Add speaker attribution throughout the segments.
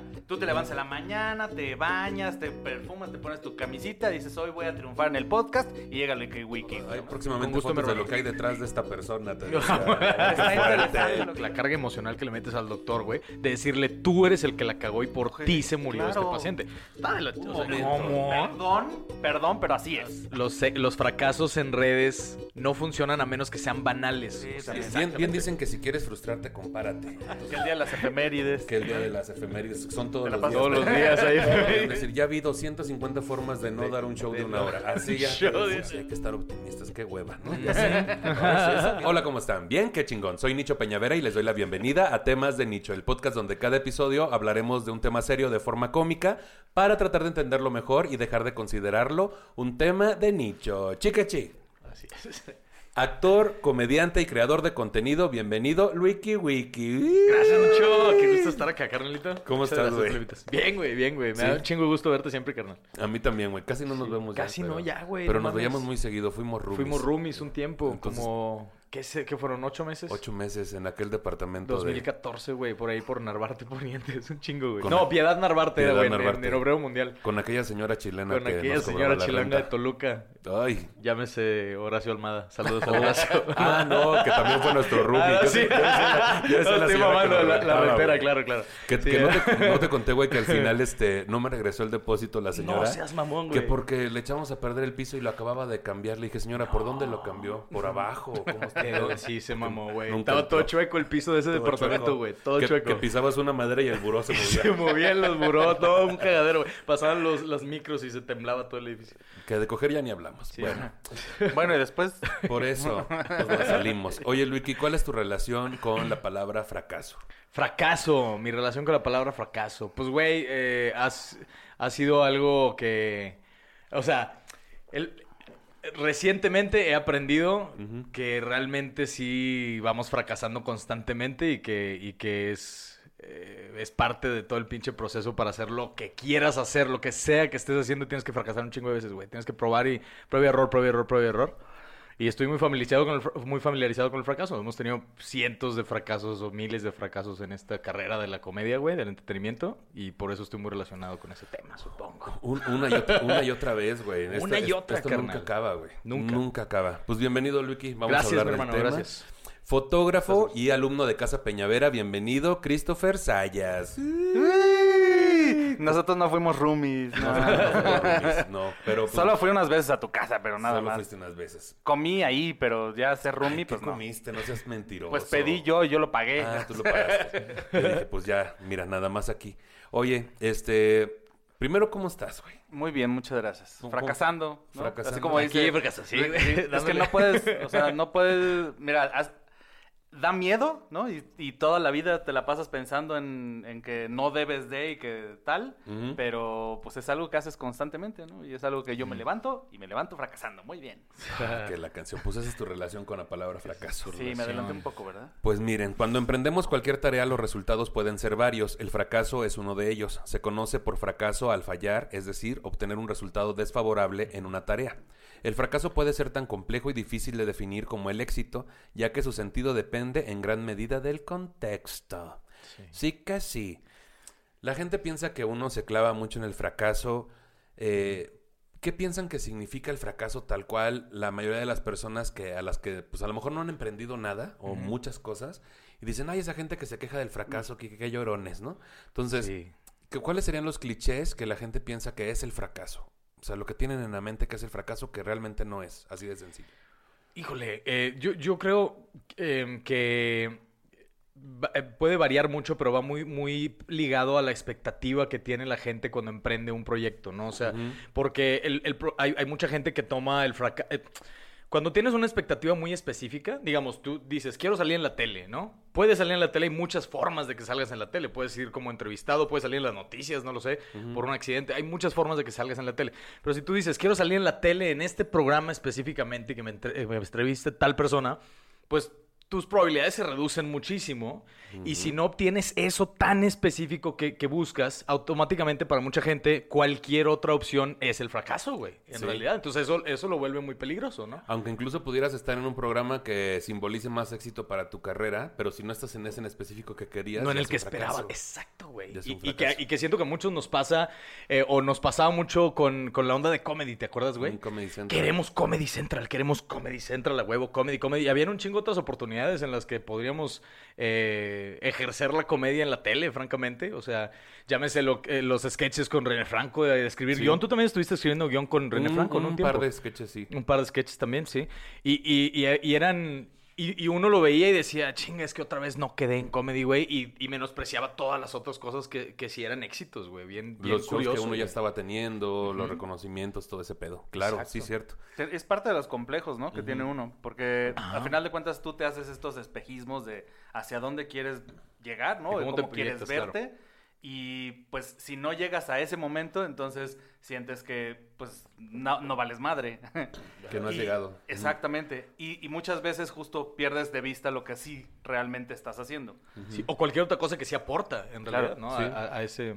Speaker 1: Sea, tú te levantas en la mañana, te bañas, te perfumas, te pones tu camisita, dices hoy voy a triunfar en el podcast y llega el Wiki Wiki.
Speaker 2: Ay, próximamente
Speaker 1: gusto
Speaker 2: fotos
Speaker 1: me
Speaker 2: de lo que hay detrás de esta persona. te
Speaker 1: que- la carga emocional que le metes al doctor, güey, de decirle tú eres el que la cagó y por ti se murió
Speaker 3: claro.
Speaker 1: este paciente. O sea,
Speaker 3: ¿Cómo?
Speaker 1: Perdón, perdón, pero así es. Los, los fracasos en redes no funcionan a menos que sean banales.
Speaker 3: Sí,
Speaker 1: O sea,
Speaker 3: sí.
Speaker 2: Bien, bien dicen que si quieres frustrarte, compárate.
Speaker 3: Que el día de las efemérides.
Speaker 2: Que el día de las efemérides son todos los días.
Speaker 1: todos los días ahí.
Speaker 2: Es decir, ya habido 150 formas de no dar un show de una hora. Así ya.
Speaker 1: show
Speaker 2: sí,
Speaker 1: de-
Speaker 2: sí, hay que estar optimistas. Qué hueva, ¿no? Ya sé. No, sí, sí. Hola, ¿cómo están? Bien, qué chingón. Soy Nicho Peñavera y les doy la bienvenida a Temas de Nicho, el podcast donde cada episodio hablaremos de un tema serio de forma cómica para tratar de entenderlo mejor y dejar de considerarlo un tema de nicho. Chiquechi.
Speaker 1: Así es.
Speaker 2: Actor, comediante y creador de contenido, bienvenido, Wiki Wiki.
Speaker 1: Gracias, Lucho. Qué gusto estar acá, carnalito.
Speaker 2: ¿Cómo
Speaker 1: Muchas
Speaker 2: estás, güey?
Speaker 1: Bien, güey, bien, güey. Me
Speaker 2: Sí.
Speaker 1: da un chingo gusto verte siempre, carnal.
Speaker 2: A mí también, güey. Casi no nos vemos ya.
Speaker 1: Casi no, ya, güey,
Speaker 2: Pero
Speaker 1: no
Speaker 2: nos
Speaker 1: mames.
Speaker 2: veíamos muy seguido. Fuimos roomies.
Speaker 1: Fuimos roomies un tiempo,
Speaker 2: Entonces-
Speaker 1: como... ¿Qué, sé, ¿Qué fueron? ¿Ocho meses?
Speaker 2: Ocho meses en aquel departamento
Speaker 1: 2014, güey, por ahí por Narvarte Poniente. Es un chingo, güey. No, Piedad Narvarte,
Speaker 2: Piedad
Speaker 1: güey, en- en,
Speaker 2: Narvarte.
Speaker 1: en Obrero Mundial.
Speaker 2: de... Con aquella señora chilena
Speaker 1: Con
Speaker 2: que
Speaker 1: aquella
Speaker 2: nos
Speaker 1: señora
Speaker 2: la
Speaker 1: chilanga de. Toluca.
Speaker 2: Ay.
Speaker 1: Llámese Horacio Almada. Saludos a Horacio.
Speaker 2: Ah, no, que también fue nuestro roomie.
Speaker 1: Ah,
Speaker 2: Yo
Speaker 1: sí.
Speaker 2: sé- yo sé la- yo sé
Speaker 1: No,
Speaker 2: la
Speaker 1: estoy
Speaker 2: que
Speaker 1: mamando la, rentera, claro, claro.
Speaker 2: Que,
Speaker 1: Sí,
Speaker 2: que no, te, no te conté, güey, que al final este no me regresó el depósito la señora.
Speaker 1: No seas mamón,
Speaker 2: Que
Speaker 1: güey.
Speaker 2: porque le echamos a perder el piso y lo acababa de cambiar. Le dije, señora, ¿por dónde lo cambió? ¿Por abajo? ¿Cómo está?
Speaker 1: Sí, se mamó, güey. Estaba todo chueco el piso de ese
Speaker 2: Todo
Speaker 1: departamento, güey. Todo
Speaker 2: que,
Speaker 1: chueco.
Speaker 2: Que pisabas una madera y el buró se
Speaker 1: Se
Speaker 2: movía.
Speaker 1: movían los burós, todo un cagadero, güey. Pasaban los, las micros y se temblaba todo el edificio.
Speaker 2: que de coger ya ni hablamos.
Speaker 1: Sí,
Speaker 2: bueno.
Speaker 3: Bueno, y después.
Speaker 2: por eso pues, nos salimos. Oye, Luiki, ¿cuál es tu relación con la palabra fracaso?
Speaker 1: Fracaso, mi relación con la palabra fracaso. Pues, güey, eh, ha sido algo que. O sea, el- recientemente he aprendido que realmente sí vamos fracasando constantemente y que, y que es, eh, es parte de todo el pinche proceso para hacer lo que quieras hacer, lo que sea que estés haciendo, tienes que fracasar un chingo de veces, güey. Tienes que probar y prueba y error, prueba y error, prueba y error. Y estoy muy familiarizado con el, muy familiarizado con el fracaso. Hemos tenido cientos de fracasos o miles de fracasos en esta carrera de la comedia, güey, del entretenimiento. Y por eso estoy muy relacionado con ese tema, supongo.
Speaker 2: Un- una, y otra, una y otra vez, güey.
Speaker 1: Una y otra,
Speaker 2: Esto
Speaker 1: carnal.
Speaker 2: nunca acaba, güey.
Speaker 1: Nunca.
Speaker 2: Nunca acaba. Pues bienvenido, Luiki. Vamos
Speaker 1: gracias,
Speaker 2: a hablar
Speaker 1: mi
Speaker 2: del
Speaker 1: hermano,
Speaker 2: tema.
Speaker 1: gracias.
Speaker 2: Fotógrafo y alumno de Casa Peñavera, bienvenido, Christopher Sayas.
Speaker 3: Nosotros no fuimos roomies. No,
Speaker 2: No, no, fuimos roomies, no, pero pues,
Speaker 3: Solo fui unas veces a tu casa, pero nada
Speaker 2: solo
Speaker 3: más.
Speaker 2: fuiste unas veces.
Speaker 3: Comí ahí, pero ya ser roomie,
Speaker 2: Ay, ¿Qué
Speaker 3: pues no.
Speaker 2: comiste? No seas mentiroso.
Speaker 3: Pues pedí yo y yo lo pagué.
Speaker 2: Ah, tú lo pagaste. Yo dije, pues ya, mira, nada más aquí. Oye, este... Primero, ¿cómo estás, güey?
Speaker 3: Muy bien, muchas gracias.
Speaker 2: ¿Cómo-
Speaker 3: Fracasando. ¿no?
Speaker 2: Fracasando.
Speaker 3: Así como
Speaker 1: Aquí
Speaker 3: dice.
Speaker 1: fracasó, sí, güey,
Speaker 3: es que no puedes, o sea, no puedes. Mira, da miedo, ¿no? Y, y toda la vida te la pasas pensando en, en que no debes de y que tal, pero pues es algo que haces constantemente, ¿no? Y es algo que yo me levanto y me levanto fracasando. Muy bien.
Speaker 2: Que la canción, pues esa es tu relación con la palabra fracaso.
Speaker 3: Sí, me adelanté un poco, ¿verdad?
Speaker 2: Pues miren, cuando emprendemos cualquier tarea los resultados pueden ser varios. El fracaso es uno de ellos. Se conoce por fracaso al fallar, es decir, obtener un resultado desfavorable en una tarea. El fracaso puede ser tan complejo y difícil de definir como el éxito, ya que su sentido depende en gran medida del contexto. Sí, que sí. La gente piensa que uno se clava mucho en el fracaso. eh, ¿Qué piensan que significa el fracaso tal cual la mayoría de las personas que a las que pues a lo mejor no han emprendido nada o muchas cosas y dicen, ay, esa gente que se queja del fracaso, que, que llorones, ¿no? Entonces,
Speaker 1: Sí.
Speaker 2: ¿qué- ¿cuáles serían los clichés que la gente piensa que es el fracaso? O sea, lo que tienen en la mente que es el fracaso que realmente no es, así de sencillo.
Speaker 1: Híjole, eh, yo, yo creo eh, que eh, puede variar mucho, pero va muy, muy ligado a la expectativa que tiene la gente cuando emprende un proyecto, ¿no? O sea, porque el, el hay, hay mucha gente que toma el fracaso... cuando tienes una expectativa muy específica, digamos, tú dices, quiero salir en la tele, ¿no? Puedes salir en la tele, hay muchas formas de que salgas en la tele. Puedes ir como entrevistado, puedes salir en las noticias, no lo sé, por un accidente. Hay muchas formas de que salgas en la tele. Pero si tú dices, quiero salir en la tele en este programa específicamente, que me, entre- eh, me entreviste tal persona, pues tus probabilidades se reducen muchísimo. Y si no obtienes eso tan específico que, que buscas, automáticamente para mucha gente cualquier otra opción es el fracaso, güey. En
Speaker 2: Sí.
Speaker 1: realidad. Entonces eso, eso lo vuelve muy peligroso, ¿no?
Speaker 2: Aunque incluso pudieras estar en un programa que simbolice más éxito para tu carrera, pero si no estás en ese en específico que querías.
Speaker 1: No en el
Speaker 2: es
Speaker 1: que esperaba. Exacto, güey.
Speaker 2: Es
Speaker 1: Y, que,
Speaker 2: fracaso.
Speaker 1: y que siento que a muchos nos pasa, eh, o nos pasaba mucho con, con la onda de comedy, ¿te acuerdas, güey?
Speaker 2: Comedy Central.
Speaker 1: Queremos Comedy Central, queremos Comedy Central, a huevo, Comedy, Comedy. Y habían un chingo otras oportunidades en las que podríamos eh, ejercer la comedia en la tele, francamente. O sea, llámese lo- eh, los sketches con René Franco, de escribir
Speaker 2: Sí.
Speaker 1: guion. Tú también estuviste escribiendo guion con René
Speaker 2: Un-
Speaker 1: Franco, ¿no?
Speaker 2: Un,
Speaker 1: Un
Speaker 2: par
Speaker 1: tiempo.
Speaker 2: de sketches, sí.
Speaker 1: Un par de sketches también, sí. Y, y, y, y eran. Y, y uno lo veía y decía, chinga, es que otra vez no quedé en comedy, güey. Y, y menospreciaba todas las otras cosas que, que sí eran éxitos, güey. Bien, bien
Speaker 2: Los
Speaker 1: curioso.
Speaker 2: que uno ya estaba teniendo, los reconocimientos, todo ese pedo. Claro,
Speaker 1: Exacto.
Speaker 2: sí, cierto.
Speaker 3: Es parte de los complejos, ¿no? Que tiene uno. Porque al final de cuentas tú te haces estos espejismos de hacia dónde quieres llegar, ¿no?
Speaker 1: De
Speaker 3: De
Speaker 1: cómo
Speaker 3: cómo,
Speaker 1: te
Speaker 3: quieres
Speaker 1: proyectas,
Speaker 3: verte. Y pues si no llegas a ese momento, entonces sientes que pues no, no vales madre.
Speaker 2: Que no has
Speaker 3: Y-
Speaker 2: llegado.
Speaker 3: Exactamente. Y, y muchas veces justo pierdes de vista lo que sí realmente estás haciendo.
Speaker 1: Sí, o cualquier otra cosa que sí aporta, en
Speaker 3: Claro,
Speaker 1: realidad, ¿no?
Speaker 2: sí.
Speaker 1: A, a- a ese.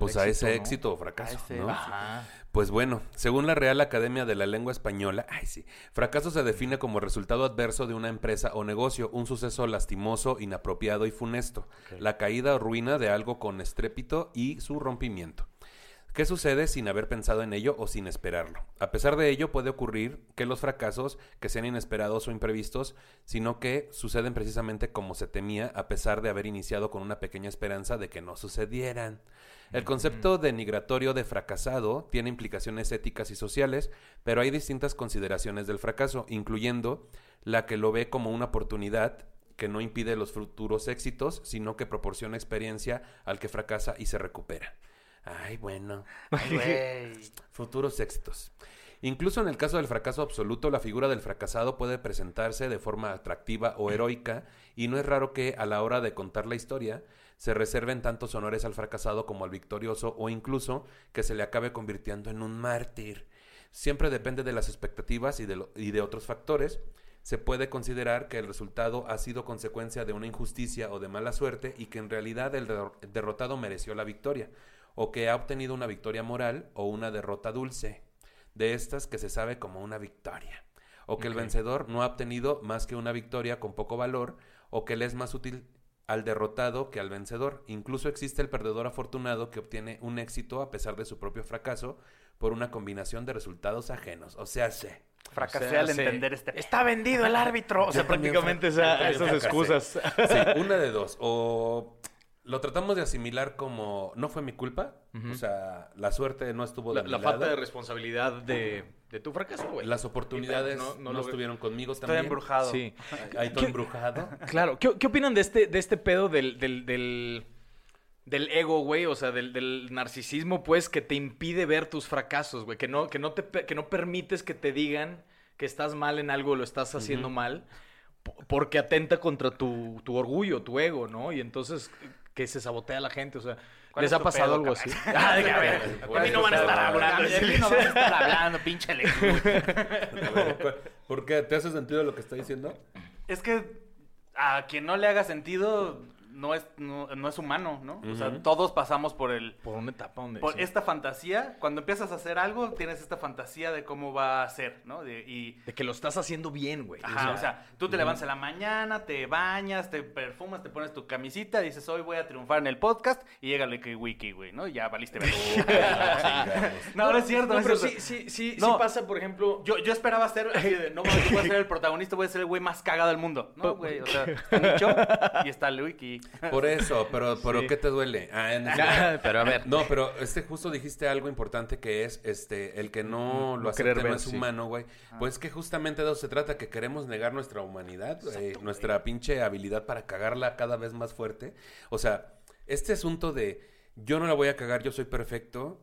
Speaker 2: Pues a ese
Speaker 1: ¿no?
Speaker 2: éxito o fracaso,
Speaker 3: A ese-
Speaker 2: ¿no?
Speaker 1: Ajá.
Speaker 2: Pues bueno, según la Real Academia de la Lengua Española, ay sí, fracaso se define como resultado adverso de una empresa o negocio, un suceso lastimoso, inapropiado y funesto, la caída o ruina de algo con estrépito y su rompimiento. ¿Qué sucede sin haber pensado en ello o sin esperarlo? A pesar de ello, puede ocurrir que los fracasos, que sean inesperados o imprevistos, sino que suceden precisamente como se temía, a pesar de haber iniciado con una pequeña esperanza de que no sucedieran. El concepto denigratorio de fracasado tiene implicaciones éticas y sociales, pero hay distintas consideraciones del fracaso, incluyendo la que lo ve como una oportunidad que no impide los futuros éxitos, sino que proporciona experiencia al que fracasa y se recupera. Ay, bueno. Futuros éxitos. Incluso en el caso del fracaso absoluto, la figura del fracasado puede presentarse de forma atractiva o heroica, y no es raro que a la hora de contar la historia se reserven tantos honores al fracasado como al victorioso, o incluso que se le acabe convirtiendo en un mártir. Siempre depende de las expectativas y de, lo- y de otros factores. Se puede considerar que el resultado ha sido consecuencia de una injusticia o de mala suerte y que en realidad el derro- derrotado mereció la victoria, o que ha obtenido una victoria moral o una derrota dulce, de estas que se sabe como una victoria, o que el vencedor no ha obtenido más que una victoria con poco valor, o que le es más útil al derrotado que al vencedor. Incluso existe el perdedor afortunado que obtiene un éxito a pesar de su propio fracaso por una combinación de resultados ajenos. O sea, se.
Speaker 3: Fracasé
Speaker 1: O sea,
Speaker 3: al entender este...
Speaker 1: Está vendido el árbitro. O sea, prácticamente esa- esas
Speaker 2: fracasé.
Speaker 1: excusas.
Speaker 2: Sí, una de dos. O lo tratamos de asimilar como no fue mi culpa. O sea, la suerte no estuvo de
Speaker 1: La,
Speaker 2: mi
Speaker 1: la falta de responsabilidad de, de tu fracaso, güey.
Speaker 2: Las oportunidades
Speaker 1: No-
Speaker 2: no,
Speaker 1: no lo-
Speaker 2: estuvieron conmigo
Speaker 3: Estoy
Speaker 2: también.
Speaker 3: embrujado.
Speaker 1: Sí.
Speaker 2: Ahí todo
Speaker 1: ¿Qué-
Speaker 2: embrujado.
Speaker 1: Claro. ¿Qué, qué opinan de este, de este pedo del, del, del, del ego, güey? O sea, del, del narcisismo, pues, que te impide ver tus fracasos, güey. Que no, que, no te, que no permites que te digan que estás mal en algo, lo estás haciendo mal, po- porque atenta contra tu, tu orgullo, tu ego, ¿no? Y entonces que se sabotea a la gente, o sea...
Speaker 3: ¿Cuál
Speaker 1: ¿Les
Speaker 3: es
Speaker 1: ha pasado
Speaker 3: pedo,
Speaker 1: algo así? Ah, de que, a ver,
Speaker 2: ¿Cuál
Speaker 1: de mí no van a estar hablando.
Speaker 3: De mí no vas a estar hablando, pinche
Speaker 2: ¿Por qué? ¿Te hace sentido lo que está diciendo?
Speaker 3: Es que a quien no le haga sentido no es, no, no es humano, ¿no? O sea, todos pasamos por el...
Speaker 1: Por una etapa donde...
Speaker 3: Por
Speaker 1: sí.
Speaker 3: esta fantasía, cuando empiezas a hacer algo, tienes esta fantasía de cómo va a ser, ¿no? De- y,
Speaker 1: De que lo estás haciendo bien, güey.
Speaker 3: Ajá, o sea, tú te levantas en la mañana, te bañas, te perfumas, te pones tu camisita, dices, hoy voy a triunfar en el podcast, y llega el Wiki Wiki, güey, ¿no? Y ya valiste no, no es cierto,
Speaker 1: No,
Speaker 3: no,
Speaker 1: pero
Speaker 3: es cierto.
Speaker 1: sí, sí, sí,
Speaker 3: No.
Speaker 1: sí pasa, por ejemplo...
Speaker 3: Yo, yo esperaba ser así de, no mames, voy a ser el protagonista, voy a ser el güey más cagado del mundo. No, güey, o sea, está Nicho y está el Wiki.
Speaker 2: Por eso, pero, pero
Speaker 1: Sí.
Speaker 2: ¿qué te duele? Ah, en-
Speaker 1: pero a ver.
Speaker 2: No, pero este justo dijiste algo importante que es este el que no lo
Speaker 1: querer
Speaker 2: acepte no
Speaker 1: ver,
Speaker 2: es
Speaker 1: sí.
Speaker 2: humano, güey. Pues que justamente de eso se trata, que queremos negar nuestra humanidad, güey, nuestra pinche habilidad para cagarla cada vez más fuerte. O sea, este asunto de yo no la voy a cagar, yo soy perfecto,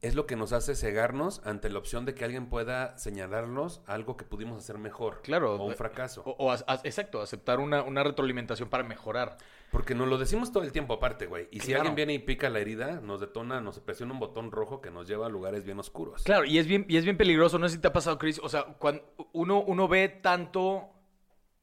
Speaker 2: es lo que nos hace cegarnos ante la opción de que alguien pueda señalarnos algo que pudimos hacer mejor.
Speaker 1: Claro.
Speaker 2: O un fracaso.
Speaker 1: O, exacto, aceptar una, una retroalimentación para mejorar.
Speaker 2: Porque nos lo decimos todo el tiempo aparte, güey. Y si alguien viene y pica la herida, nos detona, nos presiona un botón rojo que nos lleva a lugares bien oscuros.
Speaker 1: Claro, y es bien, y es bien peligroso. No sé si te ha pasado, Chris. O sea, cuando uno, uno ve tanto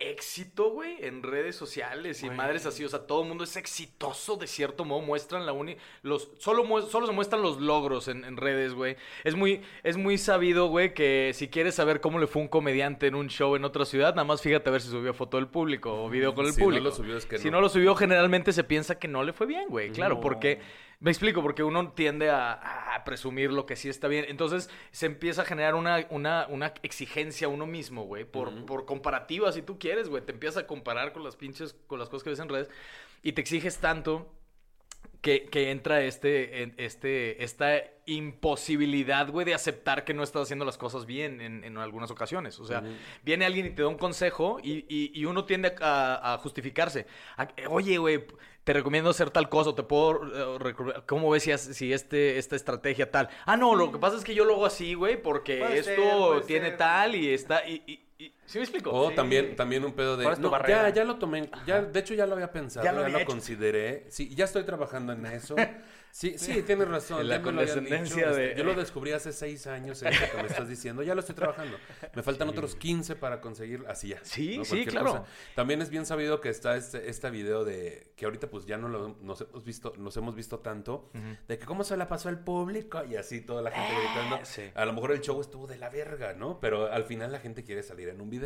Speaker 1: éxito, güey, en redes sociales y madres así. O sea, todo el mundo es exitoso de cierto modo. Muestran la uni... Los, solo, mu- solo se muestran los logros en, en redes, güey. Es muy, es muy sabido, güey, que si quieres saber cómo le fue un comediante en un show en otra ciudad, nada más fíjate a ver si subió foto del público o video con el
Speaker 2: Si no
Speaker 1: público.
Speaker 2: lo subió, es que
Speaker 1: si
Speaker 2: no.
Speaker 1: no lo subió, generalmente se piensa que no le fue bien, güey. Claro,
Speaker 3: No.
Speaker 1: porque me explico, porque uno tiende a, a presumir lo que sí está bien. Entonces se empieza a generar una, una, una exigencia a uno mismo, güey, por, por comparativa, si tú quieres, güey. Te empiezas a comparar con las pinches, con las cosas que ves en redes y te exiges tanto que, que entra este, este, esta imposibilidad, güey, de aceptar que no estás haciendo las cosas bien en, en algunas ocasiones. O sea, viene alguien y te da un consejo y, y- y uno tiende a, a justificarse. A- Oye, güey, te recomiendo hacer tal cosa, o te puedo... eh, ¿Cómo ves si, si este, esta estrategia tal? Ah, no, lo que pasa es que yo lo hago así, güey, porque
Speaker 3: Puede
Speaker 1: esto
Speaker 3: ser,
Speaker 1: tiene
Speaker 3: ser.
Speaker 1: tal y está... Y, y- y- ¿Sí me explico?
Speaker 2: O
Speaker 3: Sí.
Speaker 2: también, también un pedo de.
Speaker 3: ¿Cuál es tu
Speaker 2: No,
Speaker 3: barrera?
Speaker 2: ya, ya lo tomé. Ya, de hecho, ya lo había pensado.
Speaker 1: Ya
Speaker 2: Ya
Speaker 1: lo había
Speaker 2: consideré. Sí, ya estoy trabajando en eso. Sí, sí, tienes razón.
Speaker 1: En la
Speaker 2: ya me lo habían
Speaker 1: condescendencia
Speaker 2: dicho,
Speaker 1: de-
Speaker 2: este, Yo lo descubrí hace seis años, esto que me estás diciendo. Ya lo estoy trabajando. Me faltan otros 15 para conseguir. Así ya.
Speaker 1: Sí, sí, claro.
Speaker 2: También es bien sabido que está este, este video de. Que ahorita, pues ya no lo, nos hemos visto, nos hemos visto tanto. De que cómo se la pasó al público y así toda la gente gritando.
Speaker 1: Ah, sí.
Speaker 2: A lo mejor el show estuvo de la verga, ¿no? Pero al final la gente quiere salir en un video.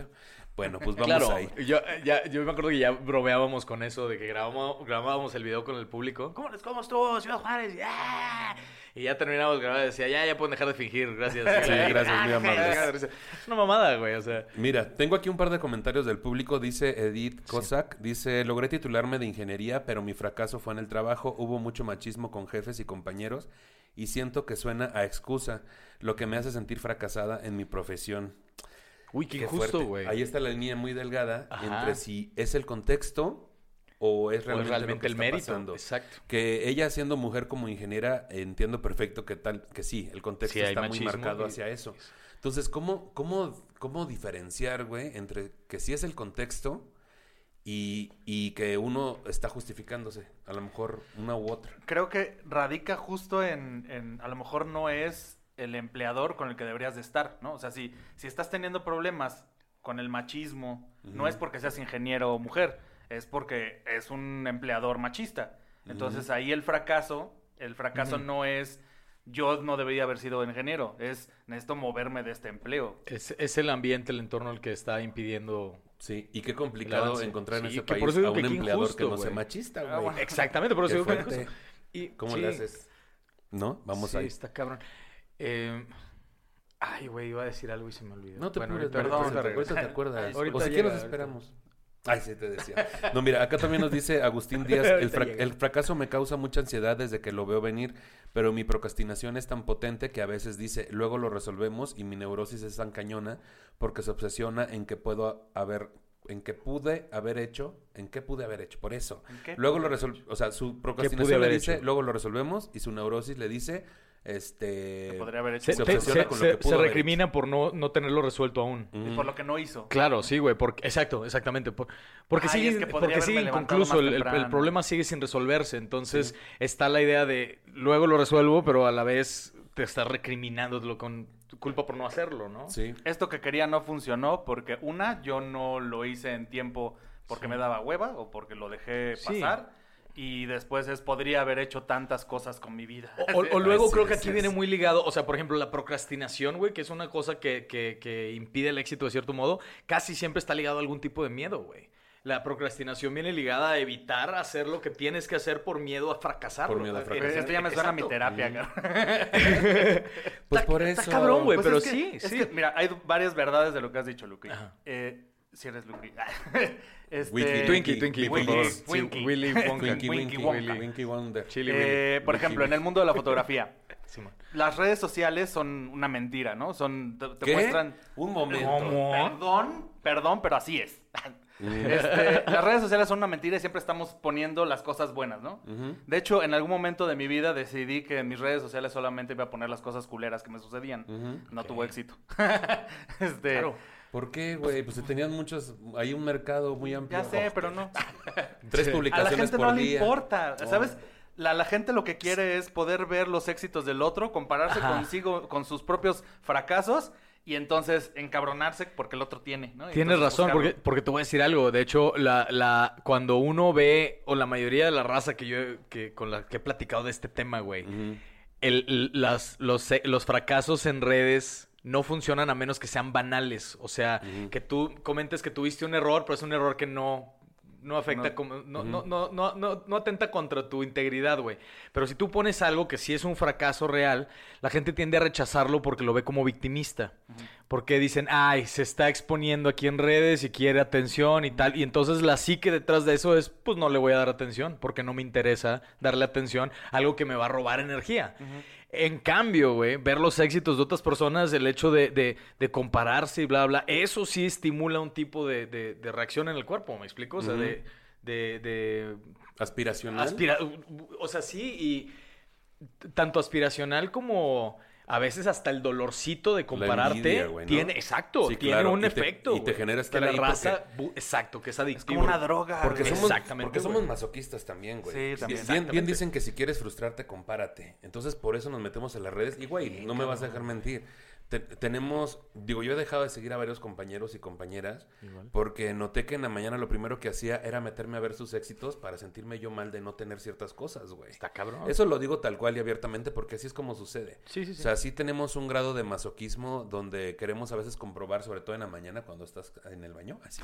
Speaker 2: Bueno, pues vamos
Speaker 1: claro,
Speaker 2: ahí.
Speaker 1: Yo, ya, yo me acuerdo que ya bromeábamos con eso, de que grabábamos, grabábamos el video con el público. ¿Cómo, les- cómo estuvo, Ciudad Juárez? ¡Ah! Y ya terminamos grabando y decía, ya, ya pueden dejar de fingir, gracias.
Speaker 2: Sí, gracias, muy amables.
Speaker 1: Es una mamada, güey, o sea.
Speaker 2: Mira, tengo aquí un par de comentarios del público. Dice Edith Cossack, dice, logré titularme de ingeniería, pero mi fracaso fue en el trabajo. Hubo mucho machismo con jefes y compañeros y siento que suena a excusa, lo que me hace sentir fracasada en mi profesión.
Speaker 1: Uy, qué,
Speaker 2: Qué
Speaker 1: injusto,
Speaker 2: fuerte.
Speaker 1: güey.
Speaker 2: Ahí está la línea muy delgada
Speaker 1: Ajá.
Speaker 2: entre si es el contexto o es
Speaker 1: O
Speaker 2: realmente, lo
Speaker 1: realmente
Speaker 2: que
Speaker 1: el
Speaker 2: está
Speaker 1: mérito.
Speaker 2: pasando.
Speaker 1: Exacto.
Speaker 2: Que ella siendo mujer como ingeniera, entiendo perfecto que tal, que sí, el contexto
Speaker 1: Sí,
Speaker 2: está muy marcado
Speaker 1: y-
Speaker 2: hacia eso. Entonces, ¿cómo, cómo, cómo diferenciar, güey, entre que sí es el contexto y, y que uno está justificándose? A lo mejor una u otra.
Speaker 3: Creo que radica justo en, en- a lo mejor no es el empleador con el que deberías de estar, ¿no? O sea, si, si estás teniendo problemas con el machismo, no es porque seas ingeniero o mujer, es porque es un empleador machista. Entonces ahí el fracaso, el fracaso no es yo no debería haber sido ingeniero, es necesito moverme de este empleo.
Speaker 1: Es, es el ambiente, el entorno el que está impidiendo.
Speaker 2: Sí, y qué complicado encontrar en
Speaker 1: Sí,
Speaker 2: este
Speaker 1: que por
Speaker 2: país
Speaker 1: eso digo
Speaker 2: a
Speaker 1: que
Speaker 2: un
Speaker 1: qué
Speaker 2: empleador
Speaker 1: injusto,
Speaker 2: que no sea
Speaker 1: güey.
Speaker 2: machista,
Speaker 3: Ah,
Speaker 2: güey.
Speaker 3: bueno.
Speaker 1: Exactamente, por eso digo que. Y-
Speaker 2: ¿Cómo
Speaker 1: sí.
Speaker 2: le haces? ¿No? Vamos
Speaker 1: sí,
Speaker 2: ahí.
Speaker 1: está cabrón. Eh, ay, güey, iba a decir algo y se me olvidó.
Speaker 2: No te
Speaker 1: Bueno,
Speaker 2: apures,
Speaker 1: ahorita-
Speaker 2: perdón,
Speaker 1: ahorita
Speaker 2: te acuerdas.
Speaker 1: Ahorita
Speaker 2: o si quieres esperamos. Ay, sí te decía. No, mira, acá también nos dice Agustín Díaz, el, fra- fracaso me causa mucha ansiedad desde que lo veo venir, pero mi procrastinación es tan potente que a veces dice, luego lo resolvemos y mi neurosis es tan cañona porque se obsesiona en que puedo haber en que pude haber hecho, en qué pude haber hecho, por eso.
Speaker 3: ¿En qué
Speaker 2: Luego lo resuelve, o sea, su procrastinación le dice,
Speaker 1: hecho?
Speaker 2: luego lo resolvemos y su neurosis le dice, este,
Speaker 3: podría haber hecho
Speaker 1: Se,
Speaker 2: Se
Speaker 1: te-
Speaker 2: obsesiona
Speaker 1: se-
Speaker 2: con lo
Speaker 1: se-
Speaker 2: que pudo
Speaker 1: se
Speaker 2: haber
Speaker 1: recrimina por no, no tenerlo resuelto aún.
Speaker 3: y por lo que no hizo.
Speaker 1: Claro, sí, güey. Porque, exacto, exactamente. por- porque
Speaker 3: Ay,
Speaker 1: sigue,
Speaker 3: es que podría
Speaker 1: porque sigue inconcluso. El, el- el
Speaker 3: temprano.
Speaker 1: problema sigue sin resolverse. Entonces está la idea de luego lo resuelvo, pero a la vez te estás recriminándolo con tu culpa por no hacerlo, ¿no?
Speaker 2: sí.
Speaker 3: Esto que quería no funcionó porque una, yo no lo hice en tiempo porque me daba hueva o porque lo dejé
Speaker 1: Sí.
Speaker 3: pasar. Y después es, podría haber hecho tantas cosas con mi vida.
Speaker 1: O, o- o luego
Speaker 2: Ay, sí,
Speaker 1: creo que
Speaker 2: sí,
Speaker 1: aquí
Speaker 2: sí.
Speaker 1: viene muy ligado, o sea, por ejemplo, la procrastinación, güey, que es una cosa que, que- que impide el éxito de cierto modo, casi siempre está ligado a algún tipo de miedo, güey. La procrastinación viene ligada a evitar hacer lo que tienes que hacer por miedo a fracasar.
Speaker 2: Por miedo a fracasar.
Speaker 3: esto ya me suena a mi terapia. cabrón.
Speaker 2: Pues
Speaker 1: Está-
Speaker 2: por
Speaker 1: está
Speaker 2: eso.
Speaker 1: cabrón, güey,
Speaker 3: Pues
Speaker 1: pero
Speaker 3: es que-
Speaker 1: sí,
Speaker 3: es
Speaker 1: sí.
Speaker 3: que, mira, hay varias verdades de lo que has dicho, Luque.
Speaker 1: Ajá.
Speaker 3: Eh, Si eres Luigi. Este,
Speaker 2: Wiki,
Speaker 1: Twinkie, Twinkie, por
Speaker 3: Wiki,
Speaker 1: favor.
Speaker 3: Winky.
Speaker 1: Sí, Willy Wonka.
Speaker 2: Winky,
Speaker 3: Winky
Speaker 2: Winky,
Speaker 3: Wonka.
Speaker 2: Winky Wonder.
Speaker 1: Chili
Speaker 3: Eh,
Speaker 1: Willy.
Speaker 3: por ejemplo, en el mundo de la fotografía, las redes sociales son una mentira, ¿no? Son, te, te
Speaker 2: ¿Qué?
Speaker 3: muestran...
Speaker 2: Un momento.
Speaker 1: ¿Cómo?
Speaker 3: Perdón, perdón, pero así es. Este, las redes sociales son una mentira y siempre estamos poniendo las cosas buenas, ¿no? De hecho, en algún momento de mi vida decidí que en mis redes sociales solamente iba a poner las cosas culeras que me sucedían. No tuvo éxito. este,
Speaker 1: Claro.
Speaker 2: ¿Por qué, güey? Pues tenían muchos. Hay un mercado muy amplio.
Speaker 3: Ya sé, pero no.
Speaker 2: Tres
Speaker 1: Sí.
Speaker 3: A la
Speaker 2: publicaciones
Speaker 3: gente
Speaker 2: por
Speaker 3: no le importa. ¿sabes? La, la gente lo que quiere es poder ver los éxitos del otro, compararse
Speaker 1: Ajá.
Speaker 3: consigo, con sus propios fracasos y entonces encabronarse porque el otro tiene, ¿no?
Speaker 1: Tienes razón, porque, porque te voy a decir algo. De hecho, la, la, cuando uno ve, o la mayoría de la raza que yo que, con la que he platicado de este tema, güey, el- el- las, los, los fracasos en redes no funcionan a menos que sean banales. O sea, que tú comentes que tuviste un error, pero es un error que no, no afecta,
Speaker 3: No.
Speaker 1: como- no, no, no, no, no atenta contra tu integridad, güey. Pero si tú pones algo que sí es un fracaso real, la gente tiende a rechazarlo porque lo ve como victimista. Porque dicen, ay, se está exponiendo aquí en redes y quiere atención y tal. Y entonces la psique detrás de eso es, pues no le voy a dar atención porque no me interesa darle atención a algo que me va a robar energía. En cambio, güey, ver los éxitos de otras personas, el hecho de, de- de compararse y bla, bla, eso sí estimula un tipo de, reacción en el cuerpo, ¿me explico? O sea,
Speaker 2: Ujú.
Speaker 1: de,
Speaker 2: Aspiracional.
Speaker 1: aspira- o sea, sí, y tanto aspiracional como a veces hasta el dolorcito de compararte
Speaker 2: envidia, güey, ¿no?
Speaker 1: tiene, exacto,
Speaker 2: Sí,
Speaker 1: tiene
Speaker 2: claro,
Speaker 1: un
Speaker 2: y te-
Speaker 1: efecto.
Speaker 2: y te genera
Speaker 1: que
Speaker 2: estar
Speaker 1: la
Speaker 2: ahí
Speaker 1: raza, exacto, que es
Speaker 3: Es
Speaker 1: adictivo.
Speaker 3: como una droga.
Speaker 2: Porque
Speaker 3: güey.
Speaker 2: somos,
Speaker 1: Exactamente,
Speaker 2: porque somos masoquistas también, güey.
Speaker 3: Sí,
Speaker 2: Bien-
Speaker 3: también.
Speaker 2: Bien, bien dicen que si quieres frustrarte, compárate. Entonces, por eso nos metemos en las redes. Y, güey, no me vas a dejar mentir. Te- tenemos, digo, yo he dejado de seguir a varios compañeros y compañeras porque noté que en la mañana lo primero que hacía era meterme a ver sus éxitos para sentirme yo mal de no tener ciertas cosas, güey.
Speaker 1: Está cabrón.
Speaker 2: Eso lo digo tal cual y abiertamente porque así es como sucede.
Speaker 1: Sí, sí, sí.
Speaker 2: O sea, sí tenemos un grado de masoquismo donde queremos a veces comprobar, sobre todo en la mañana cuando estás en el baño, así.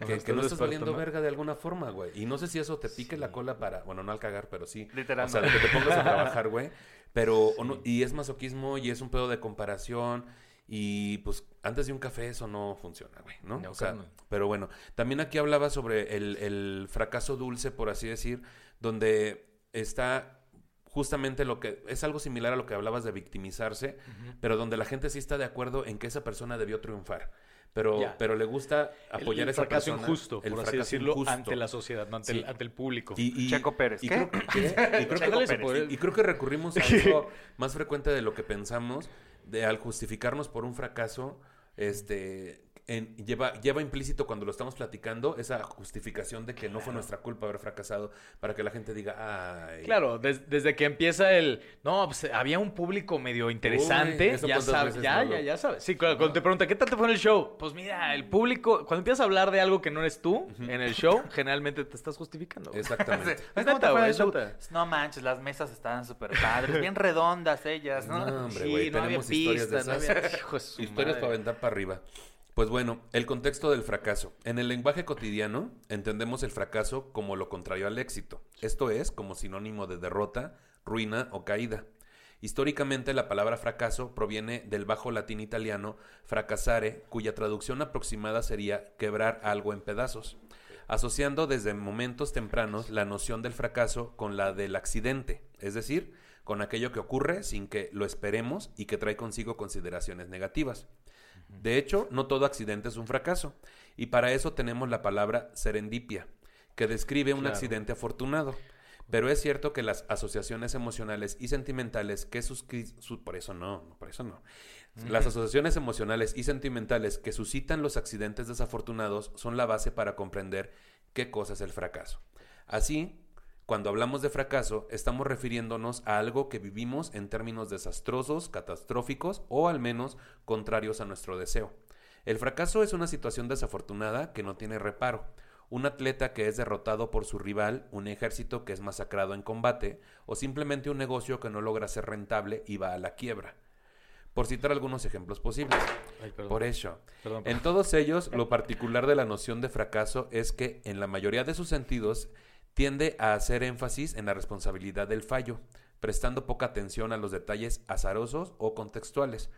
Speaker 2: Que, no estás valiendo verga de alguna forma, güey. Y no sé si eso te pique la cola para, bueno, no al cagar, pero sí.
Speaker 3: Literal,
Speaker 2: O sea, que te pongas a trabajar, güey. Pero, no- y es masoquismo y es un pedo de comparación. Y pues antes de un café eso no funciona, güey, ¿no?
Speaker 1: No,
Speaker 2: o sea, pero bueno, también aquí hablaba sobre el, el fracaso dulce, por así decir, donde está justamente lo que es algo similar a lo que hablabas de victimizarse, pero donde la gente sí está de acuerdo en que esa persona debió triunfar. Pero, pero le gusta apoyar
Speaker 1: el
Speaker 2: a esa
Speaker 1: fracaso
Speaker 2: persona.
Speaker 1: injusto,
Speaker 2: el
Speaker 1: por así
Speaker 2: fracaso
Speaker 1: decirlo,
Speaker 2: injusto.
Speaker 1: ante la sociedad, no ante,
Speaker 2: Sí.
Speaker 1: el, ante el público.
Speaker 2: Y, y-
Speaker 3: Checo Pérez,
Speaker 2: y
Speaker 3: ¿qué?
Speaker 2: creo, ¿qué? Y creo
Speaker 1: Checo
Speaker 2: que-
Speaker 1: Pérez.
Speaker 2: y- y creo que recurrimos a algo más frecuente de lo que pensamos, de al justificarnos por un fracaso, este en- lleva, lleva implícito cuando lo estamos platicando esa justificación de que no fue nuestra culpa haber fracasado para que la gente diga, ay,
Speaker 1: Claro, des- desde que empieza el... No, pues había un público medio interesante.
Speaker 2: Uy, ¿eso
Speaker 1: ya sabes, ya,
Speaker 2: no
Speaker 1: ya,
Speaker 2: lo-
Speaker 1: ya sabes. Sí, cuando te preguntan, ¿qué tal te fue en el show? Pues mira, el público... Cuando empiezas a hablar de algo que no eres tú en el show, generalmente te estás justificando. güey.
Speaker 2: Exactamente.
Speaker 3: Es
Speaker 1: Es
Speaker 3: como
Speaker 1: neta,
Speaker 3: te fue
Speaker 1: güey,
Speaker 3: el
Speaker 1: es
Speaker 3: show.
Speaker 1: neta.
Speaker 3: No manches, las mesas estaban súper padres, bien redondas ellas, ¿no?
Speaker 2: No, hombre,
Speaker 1: Sí,
Speaker 2: güey,
Speaker 1: no había
Speaker 2: tenemos historias de
Speaker 1: pistas, no había... Hijo de su
Speaker 2: Historias
Speaker 1: madre.
Speaker 2: para aventar para arriba. Pues bueno, el contexto del fracaso. En el lenguaje cotidiano entendemos el fracaso como lo contrario al éxito. Esto es como sinónimo de derrota, ruina o caída. Históricamente la palabra fracaso proviene del bajo latín italiano fracasare, cuya traducción aproximada sería quebrar algo en pedazos, asociando desde momentos tempranos la noción del fracaso con la del accidente, es decir, con aquello que ocurre sin que lo esperemos y que trae consigo consideraciones negativas. De hecho, no todo accidente es un fracaso, y para eso tenemos la palabra serendipia, que describe un
Speaker 1: Claro.
Speaker 2: accidente afortunado. Pero es cierto que las asociaciones emocionales y sentimentales que su- por eso no, no, por eso no. Las asociaciones emocionales y sentimentales que suscitan los accidentes desafortunados son la base para comprender qué cosa es el fracaso. Así, cuando hablamos de fracaso, estamos refiriéndonos a algo que vivimos en términos desastrosos, catastróficos o al menos contrarios a nuestro deseo. El fracaso es una situación desafortunada que no tiene reparo. Un atleta que es derrotado por su rival, un ejército que es masacrado en combate o simplemente un negocio que no logra ser rentable y va a la quiebra. Por citar algunos ejemplos posibles.
Speaker 1: Ay.
Speaker 2: Por eso,
Speaker 1: Perdón,
Speaker 2: en todos ellos, lo particular de la noción de fracaso es que, en la mayoría de sus sentidos, tiende a hacer énfasis en la responsabilidad del fallo, prestando poca atención a los detalles azarosos o contextuales.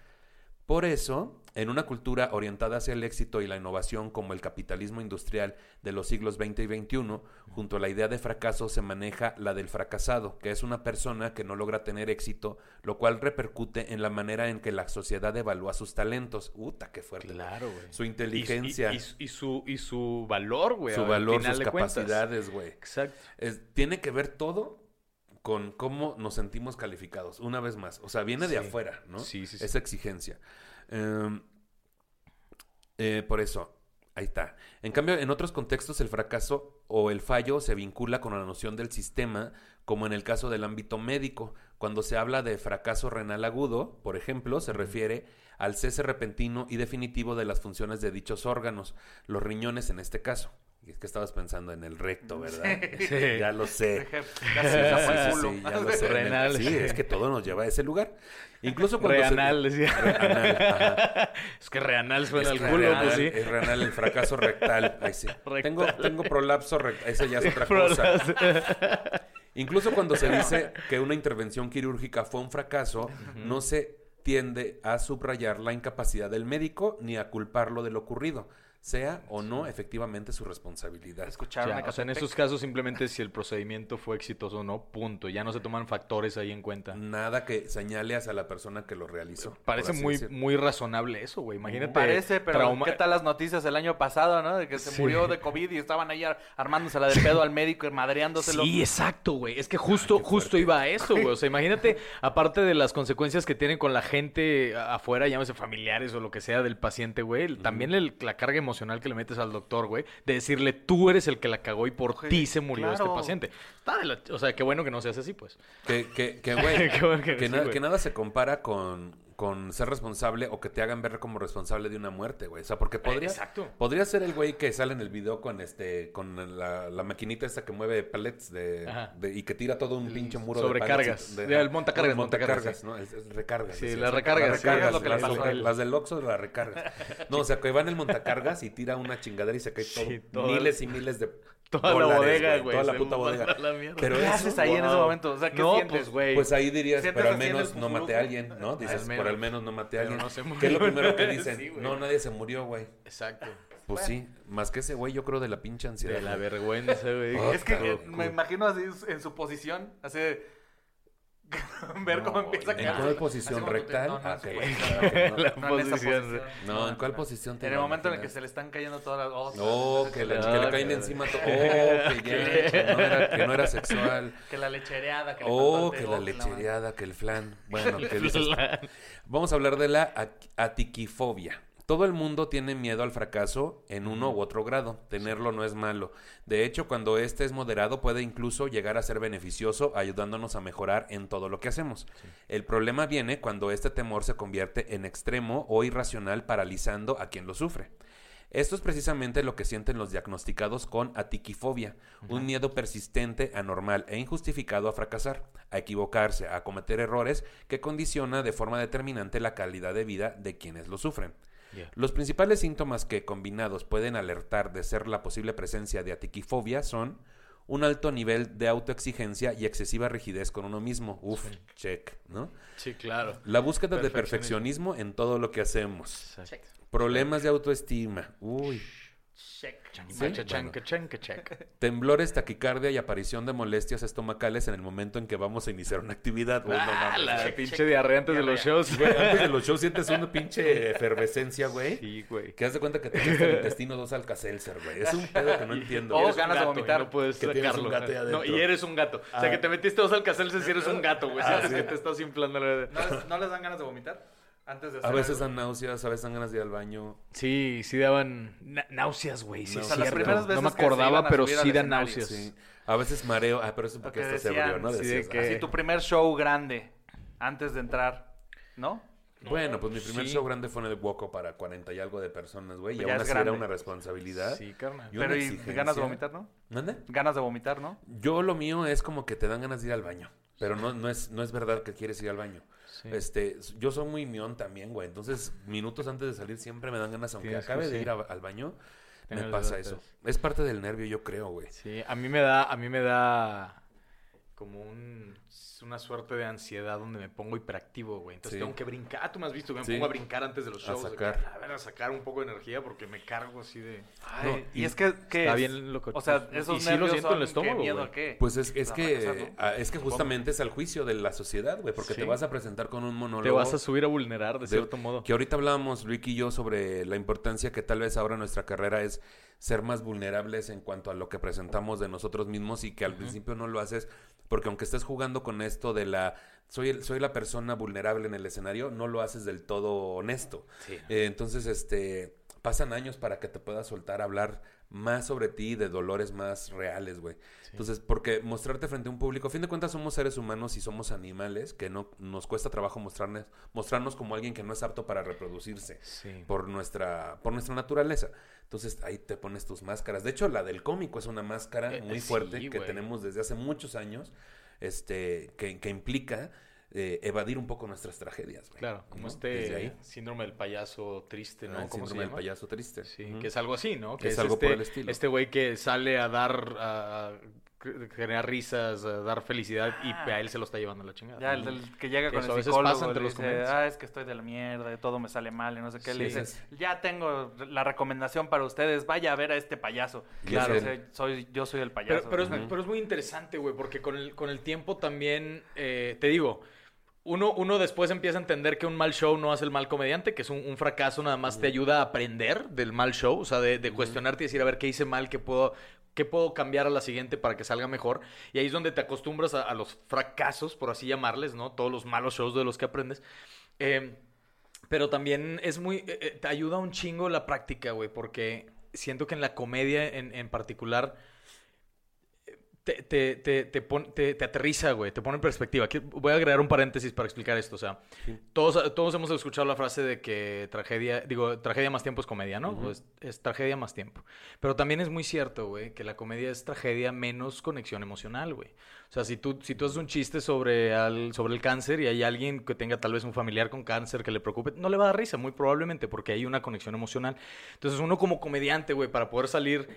Speaker 2: Por eso, en una cultura orientada hacia el éxito y la innovación como el capitalismo industrial de los siglos XX y XXI, junto a la idea de fracaso se maneja la del fracasado, que es una persona que no logra tener éxito, lo cual repercute en la manera en que la sociedad evalúa sus talentos. Uta, qué fuerte.
Speaker 1: Claro, güey.
Speaker 2: Su inteligencia,
Speaker 1: Y, y- y su, y su valor, güey.
Speaker 2: su
Speaker 1: al
Speaker 2: valor, sus capacidades, güey.
Speaker 1: Exacto.
Speaker 2: Es- tiene que ver todo con cómo nos sentimos calificados, una vez más. O sea, viene de
Speaker 1: Sí.
Speaker 2: afuera, ¿no?
Speaker 1: Sí, sí, sí.
Speaker 2: Esa exigencia. Em, eh, por eso, ahí está. En cambio, en otros contextos, el fracaso o el fallo se vincula con la noción del sistema, como en el caso del ámbito médico. Cuando se habla de fracaso renal agudo, por ejemplo, se refiere al cese repentino y definitivo de las funciones de dichos órganos, los riñones en este caso. Y es que estabas pensando en el recto, ¿verdad?
Speaker 1: Sí.
Speaker 2: Ya lo sé.
Speaker 3: Se
Speaker 2: Sí, ya lo sé.
Speaker 1: Renal,
Speaker 2: Sí,
Speaker 1: sí.
Speaker 2: es que todo nos lleva a ese lugar. Incluso cuando se-
Speaker 1: Reanal, decía.
Speaker 2: Reanal, ajá.
Speaker 1: Es que reanal suena al culo, pues sí.
Speaker 2: Es renal el fracaso rectal. Ahí sí.
Speaker 1: Rectal.
Speaker 2: Tengo, tengo prolapso rectal. Esa ya es otra cosa. Incluso cuando se dice que una intervención quirúrgica fue un fracaso, no se tiende a subrayar la incapacidad del médico ni a culparlo de lo ocurrido, sea o no efectivamente su responsabilidad.
Speaker 3: Escucharon
Speaker 1: Ya,
Speaker 3: a
Speaker 1: o sea, en estos casos simplemente si el procedimiento fue exitoso o no, punto. Ya no se toman factores ahí en cuenta.
Speaker 2: Nada que señale hacia la persona que lo realizó.
Speaker 1: Parece muy, muy razonable eso, güey. Imagínate.
Speaker 3: Parece, pero
Speaker 1: trauma-
Speaker 3: ¿qué tal las noticias el año pasado, no? De que se
Speaker 1: Sí.
Speaker 3: murió de COVID y estaban ahí ar- armándosela de pedo al médico y madreándoselo.
Speaker 1: Sí, exacto, güey. Es que justo, justo iba a eso, güey. O sea, imagínate, aparte de las consecuencias que tienen con la gente afuera, llámese familiares o lo que sea del paciente, güey, también el- la carga emocional que le metes al doctor, güey, de decirle tú eres el que la cagó y por ti se murió
Speaker 3: claro.
Speaker 1: este paciente. Está de la- o sea, qué bueno que no se hace así, pues.
Speaker 2: Que, que, que, güey,
Speaker 1: Qué bueno que
Speaker 2: que,
Speaker 1: sí,
Speaker 2: na-
Speaker 1: güey.
Speaker 2: que nada se compara con, con ser responsable o que te hagan ver como responsable de una muerte, güey. O sea, porque podría,
Speaker 1: exacto.
Speaker 2: podría ser el güey que sale en el video con este con la, la maquinita esta que mueve pallets de, de- y que tira todo un pinche muro
Speaker 1: sobrecargas.
Speaker 2: de pallets.
Speaker 1: De- el montacargas,
Speaker 2: el
Speaker 1: montacargas,
Speaker 2: ¿no? Es, es recargas.
Speaker 1: Sí, las recargas,
Speaker 2: las, del Oxxo las recargas. No, o sea, que va en el montacargas y tira una chingadera y se cae todo.
Speaker 1: Sí,
Speaker 2: miles y miles de
Speaker 1: Toda la bodega, güey.
Speaker 2: Toda la puta bodega.
Speaker 1: la mierda.
Speaker 2: Pero
Speaker 3: ¿Qué
Speaker 2: eso,
Speaker 3: haces ahí en ese momento? O sea, ¿qué
Speaker 1: no,
Speaker 3: sientes?
Speaker 1: pues, güey.
Speaker 2: Pues ahí dirías,
Speaker 3: ¿Sientes
Speaker 2: pero al menos no maté a alguien, ¿no? Dices,
Speaker 1: Al menos.
Speaker 2: por al menos no maté a alguien.
Speaker 1: no se murió.
Speaker 2: ¿Qué es lo primero que dicen?
Speaker 1: Sí,
Speaker 2: no, nadie se murió, güey.
Speaker 1: Exacto.
Speaker 2: Pues sí, más que ese güey, yo creo de la pinche ansiedad.
Speaker 1: De la vergüenza, güey.
Speaker 2: Oh,
Speaker 3: Es que eh, me imagino así en su posición, así de- ver cómo empieza a
Speaker 2: ¿En
Speaker 3: caer.
Speaker 2: cuál
Speaker 3: Así
Speaker 2: posición rectal?
Speaker 3: no,
Speaker 2: Ah.
Speaker 1: La
Speaker 3: No, en esa
Speaker 1: posición.
Speaker 2: No, ¿en cuál posición te
Speaker 3: En el momento en el que se le están cayendo todas las cosas.
Speaker 2: Oh, que, le-
Speaker 1: Ah,
Speaker 2: caen encima todo. Oh, que ya, que no, era, que no era sexual.
Speaker 3: Que la lechereada, que
Speaker 2: Oh, que la lechereada, que el flan. Bueno, que dices. Vamos a hablar de la ati- atiquifobia. Todo el mundo tiene miedo al fracaso en uno u otro grado. Tenerlo no es malo. De hecho, cuando este es moderado, puede incluso llegar a ser beneficioso, ayudándonos a mejorar en todo lo que hacemos. El problema viene cuando este temor se convierte en extremo o irracional, paralizando a quien lo sufre. Esto es precisamente lo que sienten los diagnosticados con atiquifobia, un miedo persistente, anormal e injustificado a fracasar, a equivocarse, a cometer errores que condiciona de forma determinante la calidad de vida de quienes lo sufren.
Speaker 1: Yeah.
Speaker 2: Los principales síntomas que combinados pueden alertar de ser la posible presencia de atiquifobia son un alto nivel de autoexigencia y excesiva rigidez con uno mismo. Uf, check, ¿no?
Speaker 1: Sí, claro.
Speaker 2: La búsqueda de
Speaker 1: Perfeccionismo.
Speaker 2: perfeccionismo en todo lo que hacemos.
Speaker 1: Exacto.
Speaker 2: Problemas de autoestima. Uy.
Speaker 3: Check.
Speaker 1: Chanca, chanca, chanca, chanca.
Speaker 2: Temblores, taquicardia y aparición de molestias estomacales en el momento en que vamos a iniciar una actividad. Uy, no
Speaker 1: Ah,
Speaker 2: mames.
Speaker 1: la
Speaker 3: check,
Speaker 1: pinche
Speaker 3: check.
Speaker 1: diarrea antes de los shows.
Speaker 2: Güey, antes de los shows sientes una pinche efervescencia, güey.
Speaker 1: Sí, güey.
Speaker 2: Que haz de cuenta que te el intestino dos alcacelser, güey. Es un pedo que no entiendo.
Speaker 3: Oh,
Speaker 1: Eres un
Speaker 3: ganas de
Speaker 1: gato,
Speaker 3: vomitar.
Speaker 1: y No puedes
Speaker 2: Que tienes un
Speaker 1: sacarlo.
Speaker 2: gato ahí
Speaker 1: No, y eres un gato. O sea,
Speaker 2: Ah.
Speaker 1: que te metiste dos alcacelces si eres un gato, güey.
Speaker 2: Ah,
Speaker 1: Sientes
Speaker 2: sí.
Speaker 1: que te estás inflando la...
Speaker 3: ¿No les, no les dan ganas de vomitar? Antes de hacer
Speaker 2: A veces
Speaker 3: algo?
Speaker 2: dan náuseas, a veces dan ganas de ir al baño.
Speaker 1: Sí, sí daban náuseas, güey. Sí,
Speaker 2: No,
Speaker 1: es
Speaker 2: o sea, las
Speaker 3: primeras
Speaker 1: No
Speaker 3: veces
Speaker 1: me
Speaker 3: se iban
Speaker 1: acordaba, pero sí dan náuseas.
Speaker 2: Sí. A veces mareo. Ah, pero eso porque
Speaker 3: Lo que
Speaker 2: esto se
Speaker 3: decían,
Speaker 2: abrió, ¿no?
Speaker 1: sí, que-
Speaker 2: ah,
Speaker 3: Así tu primer show grande, antes de entrar, ¿no?
Speaker 2: Bueno, pues mi primer
Speaker 1: Sí.
Speaker 2: show grande fue en el Woco para 40 y algo de personas, güey. Y
Speaker 3: Ya
Speaker 2: aún
Speaker 3: es
Speaker 2: así era una responsabilidad.
Speaker 1: Sí, carnal.
Speaker 2: Y una
Speaker 3: Pero y ganas de vomitar, ¿no?
Speaker 2: ¿Mande?
Speaker 3: Ganas de vomitar, ¿no?
Speaker 2: Yo lo mío es como que te dan ganas de ir al baño. Pero no, no, es, no es verdad que quieres ir al baño.
Speaker 1: Sí.
Speaker 2: Este, yo soy muy mión también, güey. Entonces, minutos antes de salir siempre me dan ganas, aunque
Speaker 1: Tienes que-
Speaker 2: acabe de
Speaker 1: sí.
Speaker 2: ir a- al baño, me pasa eso. Es parte del nervio, yo creo, güey.
Speaker 1: Sí, a mí me da, a mí me da como un, una suerte de ansiedad donde me pongo hiperactivo, güey. Entonces
Speaker 2: Sí.
Speaker 1: tengo que brincar. Ah, tú me has visto que me
Speaker 2: Sí.
Speaker 1: pongo a brincar antes de los
Speaker 2: A
Speaker 1: shows. que,
Speaker 2: sacar.
Speaker 1: A ver, a sacar un poco de energía porque me cargo así de...
Speaker 3: Ay,
Speaker 2: No,
Speaker 3: y,
Speaker 2: y
Speaker 3: es que, ¿qué
Speaker 1: está
Speaker 3: es?
Speaker 1: bien loco.
Speaker 3: O sea,
Speaker 1: Y
Speaker 3: esos
Speaker 1: sí lo
Speaker 3: nervios
Speaker 1: siento en el estómago,
Speaker 3: ¿qué miedo
Speaker 1: güey.
Speaker 3: a qué?
Speaker 2: Pues es, es
Speaker 3: A
Speaker 2: que ah, es que justamente es al juicio de la sociedad, güey, porque
Speaker 1: Sí.
Speaker 2: te vas a presentar con un monólogo.
Speaker 1: Te vas a subir a vulnerar de
Speaker 2: de-
Speaker 1: cierto modo.
Speaker 2: Que ahorita hablábamos, Rick y yo, sobre la importancia que tal vez ahora nuestra carrera es ser más vulnerables en cuanto a lo que presentamos de nosotros mismos y que al principio no lo haces porque aunque estés jugando con esto de la soy el- soy la persona vulnerable en el escenario, no lo haces del todo honesto.
Speaker 1: Sí.
Speaker 2: Eh, entonces, este, pasan años para que te puedas soltar a hablar más sobre ti, de dolores más reales, güey. Entonces, porque mostrarte frente a un público, a fin de cuentas somos seres humanos y somos animales, que no nos cuesta trabajo mostrarnos, mostrarnos como alguien que no es apto para reproducirse
Speaker 1: Sí.
Speaker 2: por nuestra, por nuestra naturaleza. Entonces ahí te pones tus máscaras. De hecho, la del cómico es una máscara
Speaker 1: Eh,
Speaker 2: muy
Speaker 1: sí,
Speaker 2: fuerte que tenemos desde hace muchos años, este, que, que implica eh, evadir un poco nuestras tragedias. güey,
Speaker 1: Claro, como este
Speaker 2: ahí.
Speaker 1: síndrome del payaso triste, ¿no?
Speaker 2: Ah, el
Speaker 1: ¿Cómo se
Speaker 2: síndrome del payaso triste.
Speaker 1: Sí, que es algo así, ¿no? Que
Speaker 2: Es
Speaker 1: es,
Speaker 2: algo
Speaker 1: este,
Speaker 2: por el estilo.
Speaker 1: Este güey que sale a dar, a, a generar risas, a dar felicidad y
Speaker 3: Ah.
Speaker 1: a él se lo está llevando la chingada.
Speaker 3: Ya, el, del que llega
Speaker 1: Que
Speaker 3: con
Speaker 1: eso a
Speaker 3: el
Speaker 1: veces
Speaker 3: psicólogo,
Speaker 1: pasa entre
Speaker 3: le
Speaker 1: los
Speaker 3: dice, ah, es que estoy de la mierda, y todo me sale mal y no sé qué. le
Speaker 2: Sí,
Speaker 3: dice,
Speaker 2: es-
Speaker 3: ya tengo la recomendación para ustedes, vaya a ver a este payaso.
Speaker 2: Claro.
Speaker 3: dice, soy, yo soy el payaso.
Speaker 1: Pero, pero, es,
Speaker 2: Ujú.
Speaker 1: pero es muy interesante, güey, porque con el, con el tiempo también, eh, te digo, uno, uno después empieza a entender que un mal show no hace el mal comediante, que es un, un fracaso nada más te ayuda a aprender del mal show, o sea, de, de cuestionarte y decir, a ver, ¿qué hice mal? ¿Qué puedo, ¿Qué puedo cambiar a la siguiente para que salga mejor? Y ahí es donde te acostumbras a, a los fracasos, por así llamarles, ¿no? Todos los malos shows de los que aprendes. Eh, pero también es muy. eh, eh, te ayuda un chingo la práctica, güey, porque siento que en la comedia en, en particular. Te, te, te, te, pon- te- te aterriza, güey, te pone en perspectiva. Aquí voy a agregar un paréntesis para explicar esto. O sea, todos, todos hemos escuchado la frase de que tragedia, digo, tragedia más tiempo es comedia, ¿no? Es, es tragedia más tiempo. Pero también es muy cierto, güey, que la comedia es tragedia menos conexión emocional, güey. O sea, si tú, si tú haces un chiste sobre, al- sobre el cáncer y hay alguien que tenga tal vez un familiar con cáncer que le preocupe, no le va a dar risa, muy probablemente, porque hay una conexión emocional. Entonces, uno como comediante, güey, para poder salir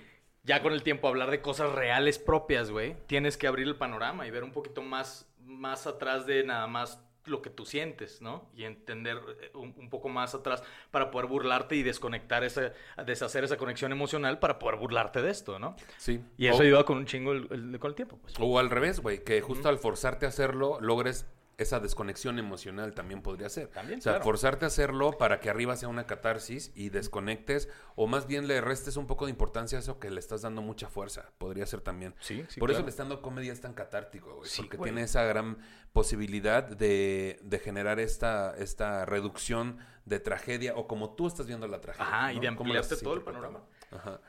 Speaker 1: ya con el tiempo hablar de cosas reales propias, güey, tienes que abrir el panorama y ver un poquito más, más atrás de nada más lo que tú sientes, ¿no? Y entender eh, un, un poco más atrás para poder burlarte y desconectar esa, deshacer esa conexión emocional para poder burlarte de esto, ¿no?
Speaker 2: Sí.
Speaker 1: Y eso
Speaker 2: O-
Speaker 1: ayuda con un chingo el- el- con el tiempo, pues.
Speaker 2: O al revés, güey, que justo al forzarte a hacerlo logres esa desconexión emocional también podría ser.
Speaker 1: También,
Speaker 2: o sea,
Speaker 1: claro.
Speaker 2: forzarte a hacerlo para que arriba sea una catarsis y desconectes o más bien le restes un poco de importancia a eso que le estás dando mucha fuerza. Podría ser también.
Speaker 1: Sí, sí,
Speaker 2: Por eso
Speaker 1: claro.
Speaker 2: el stand-up comedy es tan catártico, güey.
Speaker 1: Sí,
Speaker 2: porque
Speaker 1: güey.
Speaker 2: tiene esa gran posibilidad de, de generar esta, esta reducción de tragedia o como tú estás viendo la tragedia.
Speaker 1: Ajá, y
Speaker 2: ¿no?
Speaker 1: de
Speaker 2: ¿Cómo la
Speaker 1: ampliarte todo el
Speaker 2: interpretando? Ajá.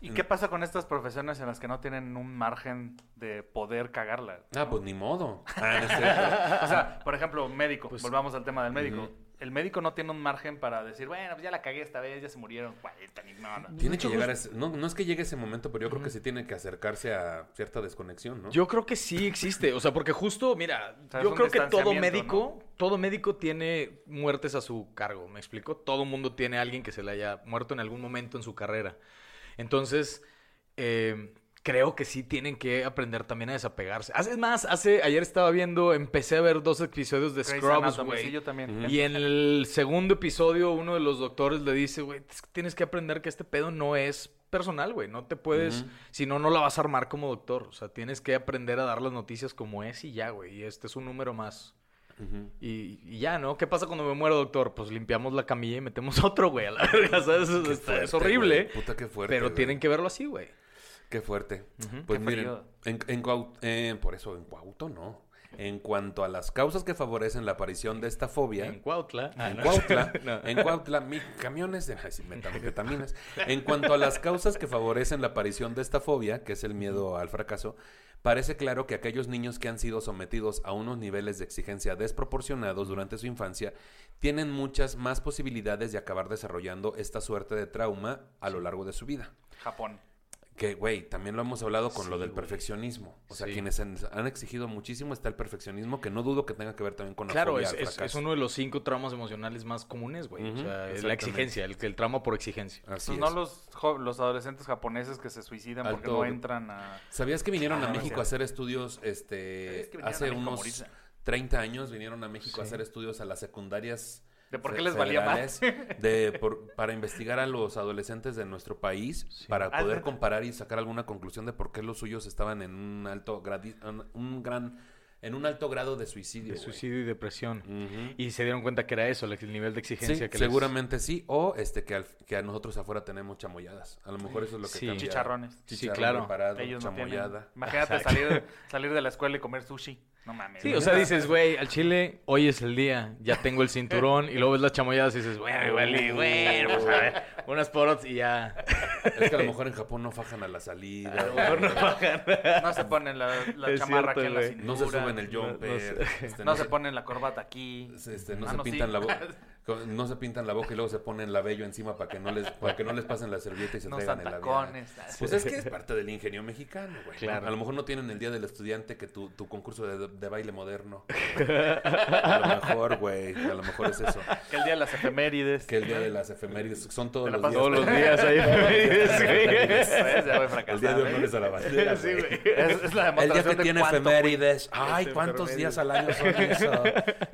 Speaker 3: ¿Y qué pasa con estas profesiones en las que no tienen un margen de poder cagarla?
Speaker 2: Ah, pues ni modo. Ah, no.
Speaker 3: O sea, por ejemplo, médico.
Speaker 1: Pues-
Speaker 3: Volvamos al tema del médico. El médico no tiene un margen para decir, bueno, pues ya la cagué esta vez, ya se murieron 40, ni nada.
Speaker 2: Tiene que llegar a ese, no, no es que llegue ese momento, pero yo creo que sí tiene que acercarse a cierta desconexión, ¿no?
Speaker 1: Yo creo que sí existe, o sea, porque justo, mira,
Speaker 3: O sea, es
Speaker 1: yo creo que todo médico, todo médico tiene muertes a su cargo, ¿me explico? Todo mundo tiene a alguien que se le haya muerto en algún momento en su carrera. Entonces, eh, creo que sí tienen que aprender también a desapegarse. Hace más, hace, ayer estaba viendo, empecé a ver dos episodios de
Speaker 3: Grey's
Speaker 1: Scrubs, güey.
Speaker 3: sí, yo también.
Speaker 2: Ujú.
Speaker 1: Y en el segundo episodio, uno de los doctores le dice, güey, es que tienes que aprender que este pedo no es personal, güey. No te puedes,
Speaker 2: Ujú.
Speaker 1: si no, no la vas a armar como doctor. O sea, tienes que aprender a dar las noticias como es y ya, güey. Y este es un número más. Y, y ya, ¿no? ¿Qué pasa cuando me muero, doctor? Pues limpiamos la camilla y metemos otro, güey, a la verga, ¿sabes? Es,
Speaker 2: Qué
Speaker 1: es
Speaker 2: fuerte,
Speaker 1: horrible.
Speaker 2: güey. Puta, qué fuerte.
Speaker 1: pero
Speaker 2: güey.
Speaker 1: tienen que verlo así, güey.
Speaker 2: Qué fuerte. Pues
Speaker 3: Qué
Speaker 2: miren, en, en eh, por eso en Cuauto no. En cuanto a las causas que favorecen la aparición de esta fobia,
Speaker 1: En Cuautla. Ah,
Speaker 2: en
Speaker 1: no.
Speaker 2: Cuautla,
Speaker 1: No.
Speaker 2: en Cuautla, mi, camiones de ay, metanfetaminas. En cuanto a las causas que favorecen la aparición de esta fobia, que es el miedo al fracaso, parece claro que aquellos niños que han sido sometidos a unos niveles de exigencia desproporcionados durante su infancia tienen muchas más posibilidades de acabar desarrollando esta suerte de trauma a lo largo de su vida.
Speaker 3: Japón.
Speaker 2: Que, güey, también lo hemos hablado con
Speaker 1: Sí,
Speaker 2: lo del perfeccionismo. O sea,
Speaker 1: Sí.
Speaker 2: quienes han, han exigido muchísimo está el perfeccionismo, que no dudo que tenga que ver también con la
Speaker 1: Claro,
Speaker 2: fobia
Speaker 1: es,
Speaker 2: al
Speaker 1: es- uno de los cinco traumas emocionales más comunes, güey. O sea, es la exigencia, el, el trauma por exigencia.
Speaker 2: Así
Speaker 3: Pues
Speaker 2: es.
Speaker 3: no los, los adolescentes japoneses que se suicidan porque no entran a...
Speaker 2: ¿Sabías que vinieron a
Speaker 3: Ah,
Speaker 2: México
Speaker 3: sí.
Speaker 2: a hacer estudios, este, hace
Speaker 3: a México a
Speaker 2: unos
Speaker 3: morirse.
Speaker 2: 30 años vinieron a México a hacer estudios a las secundarias
Speaker 3: ¿De por qué les valía más?
Speaker 2: de, por- para investigar a los adolescentes de nuestro país, para
Speaker 3: Ah,
Speaker 2: poder comparar y sacar alguna conclusión de por qué los suyos estaban en un alto gradi- un- gran en un alto grado de suicidio.
Speaker 1: De suicidio y depresión. Y se dieron cuenta que era eso, el nivel de exigencia
Speaker 2: Sí,
Speaker 1: que les-
Speaker 2: seguramente sí. O este que, al- que a nosotros afuera tenemos chamoyadas. A lo mejor eso es lo que
Speaker 1: Sí.
Speaker 2: cambia.
Speaker 3: Chicharrones.
Speaker 1: Sí,
Speaker 2: Chicharrón
Speaker 1: claro.
Speaker 2: preparado,
Speaker 3: Ellos no
Speaker 2: chamoyada.
Speaker 3: Imagínate salir, salir de la escuela y comer sushi. No mames.
Speaker 1: Sí, o sea, dices, güey, al chile, hoy es el día, ya tengo el cinturón, y luego ves las chamoyadas y dices, bueno, igual, y, bueno, pues a ver, unas porots y ya.
Speaker 2: Es que a lo mejor en Japón no fajan a la salida.
Speaker 1: A lo mejor no bajan.
Speaker 3: No se ponen la, la
Speaker 1: Es
Speaker 3: chamarra
Speaker 1: cierto,
Speaker 3: aquí en la
Speaker 1: güey.
Speaker 3: cintura.
Speaker 2: No se suben el
Speaker 1: No- no
Speaker 2: jumper.
Speaker 1: sé.
Speaker 2: este,
Speaker 3: No se ponen la corbata aquí.
Speaker 2: este, no
Speaker 3: Ah,
Speaker 2: se
Speaker 3: no, sí.
Speaker 2: pintan la boca. No se pintan la boca y luego se ponen la vello encima para que no les, para que no les pasen la servilleta y se
Speaker 3: No
Speaker 2: traigan el labial.
Speaker 3: tacones.
Speaker 2: Pues es que es parte del ingenio mexicano, güey.
Speaker 1: Claro.
Speaker 2: A lo mejor no tienen el día del estudiante que tu, tu concurso de, de baile moderno. A lo mejor, güey. A lo mejor es eso.
Speaker 3: Que el día de las efemérides.
Speaker 2: Que el día de las efemérides son todos los días.
Speaker 1: Todos los días.
Speaker 3: ¿Ves? Ya voy
Speaker 2: El día de honores a la bandera.
Speaker 1: Sí,
Speaker 2: güey.
Speaker 1: güey.
Speaker 3: Es, es la
Speaker 2: El día
Speaker 3: demostración
Speaker 2: que
Speaker 3: de
Speaker 2: tiene
Speaker 3: cuánto fui.
Speaker 2: efemérides. Ay, ¿cuántos
Speaker 1: efemérides.
Speaker 2: días al año son eso?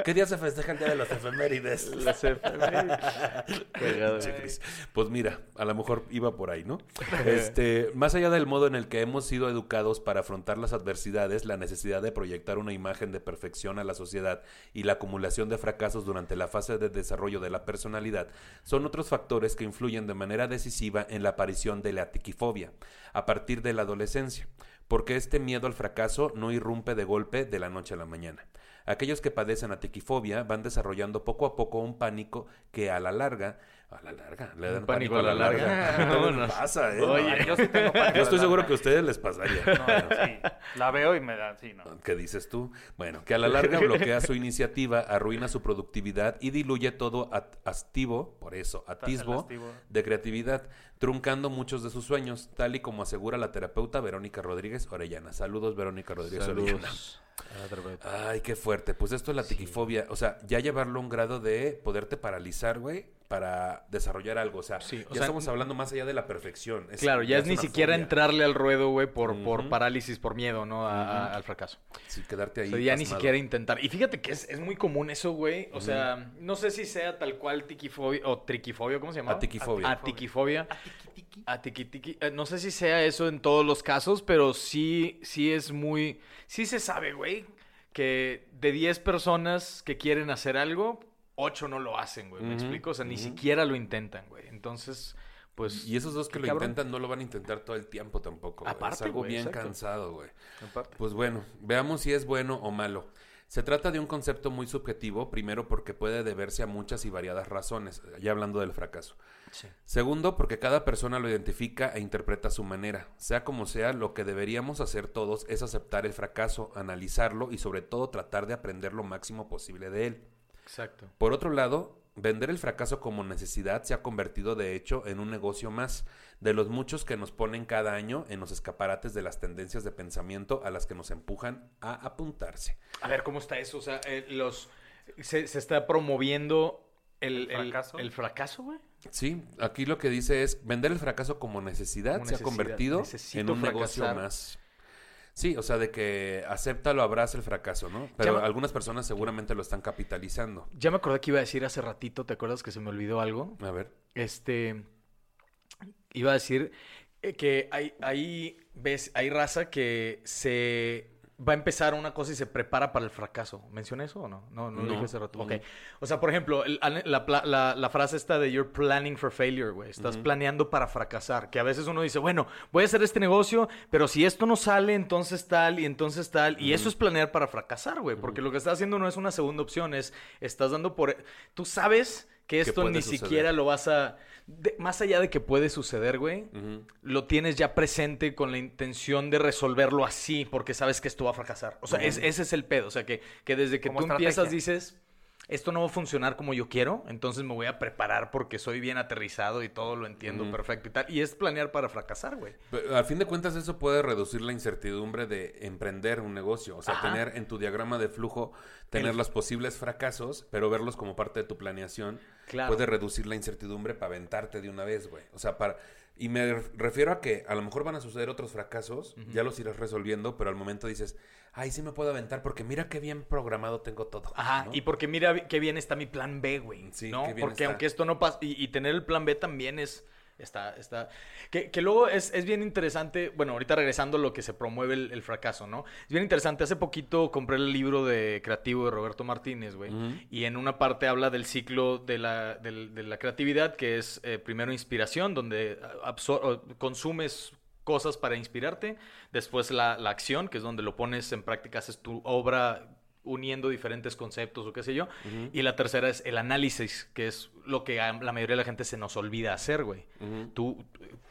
Speaker 2: ¿Qué día se festeja el día de las efemérides?
Speaker 1: Las
Speaker 2: Pues mira, a lo mejor iba por ahí, ¿no? Este, más allá del modo en el que hemos sido educados para afrontar las adversidades, la necesidad de proyectar una imagen de perfección a la sociedad y la acumulación de fracasos durante la fase de desarrollo de la personalidad son otros factores que influyen de manera decisiva en la aparición de la tiquifobia a partir de la adolescencia, porque este miedo al fracaso no irrumpe de golpe de la noche a la mañana. Aquellos que padecen la tiquifobia van desarrollando poco a poco un pánico que a la larga, a la larga, le dan
Speaker 1: Un pánico a la larga.
Speaker 2: No
Speaker 1: Vámonos.
Speaker 2: pasa, ¿eh?
Speaker 1: Oye.
Speaker 3: Yo sí tengo pánico
Speaker 2: Yo estoy seguro que a ustedes les pasaría.
Speaker 3: No, sí. La veo y me da, sí, no.
Speaker 2: ¿Qué dices tú? Bueno, que a la larga bloquea su iniciativa, arruina su productividad y diluye todo astivo, por eso, atisbo de creatividad, truncando muchos de sus sueños, tal y como asegura la terapeuta Verónica Rodríguez Orellana. Saludos, Verónica Rodríguez Orellana.
Speaker 1: Saludos.
Speaker 2: Ay, qué fuerte. Pues esto es la tiquifobia. O sea, ya llevarlo a un grado de poderte paralizar, güey, para desarrollar algo. O sea,
Speaker 1: Sí, o
Speaker 2: ya
Speaker 1: sea,
Speaker 2: estamos hablando más allá de la perfección. Es-
Speaker 1: Claro, ya es ni siquiera
Speaker 2: fobia.
Speaker 1: entrarle al ruedo, güey, por, por parálisis, por miedo, ¿no? A- al fracaso.
Speaker 2: Sí, quedarte ahí.
Speaker 1: O sea, ya ni siquiera intentar. Y fíjate que es, es muy común eso, güey. O sea, no sé si sea tal cual tiquifobia o triquifobia, ¿cómo se llama?
Speaker 2: Atiquifobia.
Speaker 1: Atiquifobia. Atiquitiqui. Eh, No sé si sea eso en todos los casos, pero sí, sí es muy... Sí se sabe, güey, que de 10 personas que quieren hacer algo, 8 no lo hacen, güey. ¿Me explico? O sea, ni siquiera lo intentan, güey. Entonces, pues...
Speaker 2: Y esos dos que lo
Speaker 1: cabrón.
Speaker 2: intentan no lo van a intentar todo el tiempo tampoco.
Speaker 1: Aparte,
Speaker 2: es algo bien
Speaker 1: exacto.
Speaker 2: cansado, güey.
Speaker 1: Aparte.
Speaker 2: Pues bueno, veamos si es bueno o malo. Se trata de un concepto muy subjetivo, primero porque puede deberse a muchas y variadas razones, ya hablando del fracaso.
Speaker 1: Sí.
Speaker 2: Segundo, porque cada persona lo identifica e interpreta a su manera. Sea como sea, lo que deberíamos hacer todos es aceptar el fracaso, analizarlo y sobre todo tratar de aprender lo máximo posible de él.
Speaker 1: Exacto.
Speaker 2: Por otro lado, vender el fracaso como necesidad se ha convertido de hecho en un negocio más de los muchos que nos ponen cada año en los escaparates de las tendencias de pensamiento a las que nos empujan a apuntarse.
Speaker 1: A ver, ¿cómo está eso? O sea, eh, los... Se, se está promoviendo el,
Speaker 3: ¿El fracaso?
Speaker 1: El fracaso, güey.
Speaker 2: Sí, aquí lo que dice es vender el fracaso como necesidad
Speaker 1: Como
Speaker 2: se ha convertido en un negocio más. Sí, o sea, de que acéptalo, abraza el fracaso, ¿no? Pero
Speaker 1: me-
Speaker 2: algunas personas seguramente lo están capitalizando.
Speaker 1: Ya me acordé que iba a decir hace ratito, ¿te acuerdas que se me olvidó algo?
Speaker 2: A ver.
Speaker 1: Este. Iba a decir eh, que hay, hay, ves, hay raza que se va a empezar una cosa y se prepara para el fracaso. ¿Mencioné eso o no? No, no, lo dije hace rato.
Speaker 2: no.
Speaker 1: Ok. O sea, por ejemplo, el- la, la- la- la frase esta de you're planning for failure, güey. Estás planeando para fracasar. Que a veces uno dice, bueno, voy a hacer este negocio, pero si esto no sale, entonces tal y entonces tal. Y eso es planear para fracasar, güey. Porque lo que estás haciendo no es una segunda opción, es estás dando por... Tú sabes que esto ni
Speaker 2: suceder.
Speaker 1: siquiera lo vas a... de- más allá de que puede suceder, güey, lo tienes ya presente con la intención de resolverlo así, porque sabes que esto va a fracasar. O sea, es- ese es el pedo. O sea, que, que desde que
Speaker 3: Como
Speaker 1: tú empiezas dices, esto no va a funcionar como yo quiero, entonces me voy a preparar porque soy bien aterrizado y todo lo entiendo perfecto y tal. Y es planear para fracasar, güey.
Speaker 2: Al fin de cuentas, eso puede reducir la incertidumbre de emprender un negocio. O sea,
Speaker 1: Ajá.
Speaker 2: tener en tu diagrama de flujo, tener
Speaker 1: El-
Speaker 2: los posibles fracasos, pero verlos como parte de tu planeación,
Speaker 1: Claro.
Speaker 2: puede reducir la incertidumbre para aventarte de una vez, güey. O sea, para... Y me refiero a que a lo mejor van a suceder otros fracasos, ya los irás resolviendo, pero al momento dices, ay, sí me puedo aventar porque mira qué bien programado tengo todo.
Speaker 1: Ajá,
Speaker 2: ¿no?
Speaker 1: y porque mira qué bien está mi plan B, güey.
Speaker 2: Sí,
Speaker 1: ¿no?
Speaker 2: qué bien
Speaker 1: Porque
Speaker 2: está.
Speaker 1: aunque esto no pasa, y, y tener el plan B también es, está, está, que, que luego es, es bien interesante, bueno, ahorita regresando a lo que se promueve el, el fracaso, ¿no? Es bien interesante, hace poquito compré el libro de creativo de Roberto Martínez, güey, y en una parte habla del ciclo de la, del- de la creatividad, que es eh, primero inspiración, donde consumes cosas para inspirarte, después la, la acción, que es donde lo pones en práctica, haces tu obra uniendo diferentes conceptos o qué sé yo, y la tercera es el análisis, que es lo que a la mayoría de la gente se nos olvida hacer, güey. Tú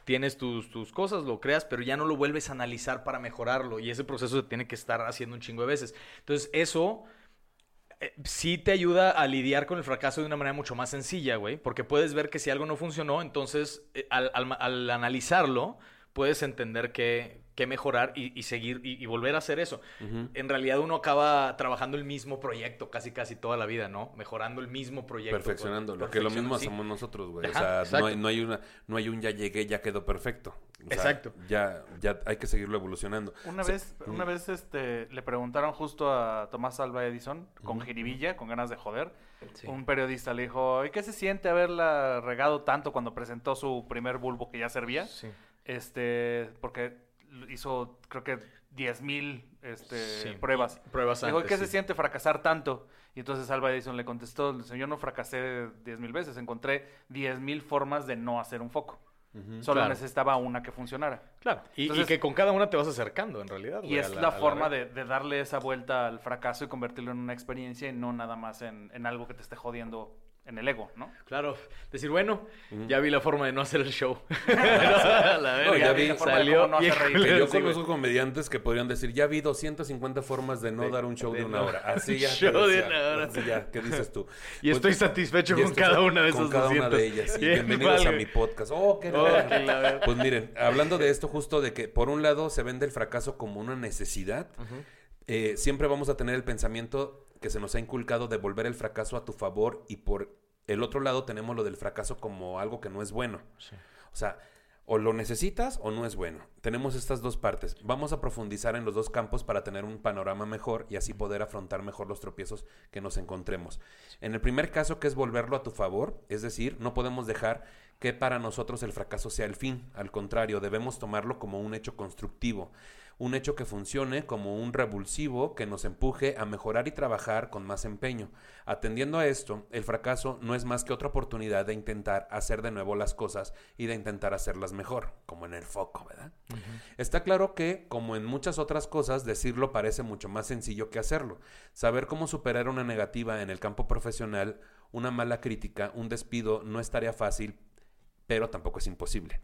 Speaker 1: tienes tus, tus cosas, lo creas, pero ya no lo vuelves a analizar para mejorarlo, y ese proceso se tiene que estar haciendo un chingo de veces. Entonces, eso eh, sí te ayuda a lidiar con el fracaso de una manera mucho más sencilla, güey, porque puedes ver que si algo no funcionó, entonces eh, al, al- al analizarlo, puedes entender qué, qué mejorar y, y seguir y, y volver a hacer eso. En realidad uno acaba trabajando el mismo proyecto casi casi toda la vida, ¿no? Mejorando el mismo proyecto.
Speaker 2: Perfeccionando, lo que lo mismo
Speaker 1: sí.
Speaker 2: hacemos nosotros, güey. O sea, no hay, no hay una, no hay un ya llegué, ya quedó perfecto. O sea,
Speaker 1: Exacto.
Speaker 2: Ya, ya hay que seguirlo evolucionando.
Speaker 3: Una vez, una vez este, le preguntaron justo a Tomás Alba Edison, con jiribilla, con ganas de joder.
Speaker 1: Sí.
Speaker 3: Un periodista le dijo, ¿y qué se siente haberla regado tanto cuando presentó su primer bulbo que ya servía?
Speaker 1: Sí.
Speaker 3: Este, porque hizo, creo que 10 mil este,
Speaker 1: Sí.
Speaker 3: pruebas.
Speaker 1: Pruebas
Speaker 3: Dijo,
Speaker 1: antes,
Speaker 3: ¿qué se siente fracasar tanto? Y entonces Alba Edison le contestó, "Dice, yo no fracasé 10 mil veces, encontré 10 mil formas de no hacer un foco.
Speaker 2: Ujú.
Speaker 3: Solo
Speaker 1: Claro.
Speaker 3: necesitaba una que funcionara.
Speaker 1: Claro. Y, que con cada una te vas acercando, en realidad.
Speaker 3: Y es la, forma de, de darle esa vuelta al fracaso y convertirlo en una experiencia y no nada más en, en algo que te esté jodiendo en el ego, ¿no?
Speaker 1: Claro, decir, bueno, ya vi la forma de no hacer el show. la
Speaker 2: No, ya vi
Speaker 3: la forma de
Speaker 1: salió
Speaker 3: cómo no hacer reír.
Speaker 2: Que yo conozco comediantes que podrían decir, ya vi 250 formas de no
Speaker 1: De-
Speaker 2: dar un show de,
Speaker 1: de
Speaker 2: una
Speaker 1: no-
Speaker 2: hora. Así ya. te
Speaker 1: show de una hora.
Speaker 2: Así ya, ¿qué dices tú?
Speaker 1: Y
Speaker 2: Pues-
Speaker 1: estoy satisfecho
Speaker 2: y
Speaker 1: con
Speaker 2: estoy
Speaker 1: cada una de
Speaker 2: Con
Speaker 1: esas
Speaker 2: cada una
Speaker 1: 200.
Speaker 2: de ellas.
Speaker 1: Bien,
Speaker 2: Bienvenidos a mi podcast. Oh, qué
Speaker 1: Oh,
Speaker 2: la. Pues miren, hablando de esto justo de que por un lado se vende el fracaso como una necesidad, eh, siempre vamos a tener el pensamiento que se nos ha inculcado de volver el fracaso a tu favor y por el otro lado tenemos lo del fracaso como algo que no es bueno. O sea, o lo necesitas o no es bueno. Tenemos estas dos partes. Vamos a profundizar en los dos campos para tener un panorama mejor y así poder afrontar mejor los tropiezos que nos encontremos. En el primer caso, que es volverlo a tu favor, es decir, no podemos dejar que para nosotros el fracaso sea el fin. Al contrario, debemos tomarlo como un hecho constructivo. Un hecho que funcione como un revulsivo que nos empuje a mejorar y trabajar con más empeño. Atendiendo a esto, el fracaso no es más que otra oportunidad de intentar hacer de nuevo las cosas y de intentar hacerlas mejor, como en el foco, ¿verdad? Está claro que, como en muchas otras cosas, decirlo parece mucho más sencillo que hacerlo. Saber cómo superar una negativa en el campo profesional, una mala crítica, un despido, no es tarea fácil, pero tampoco es imposible.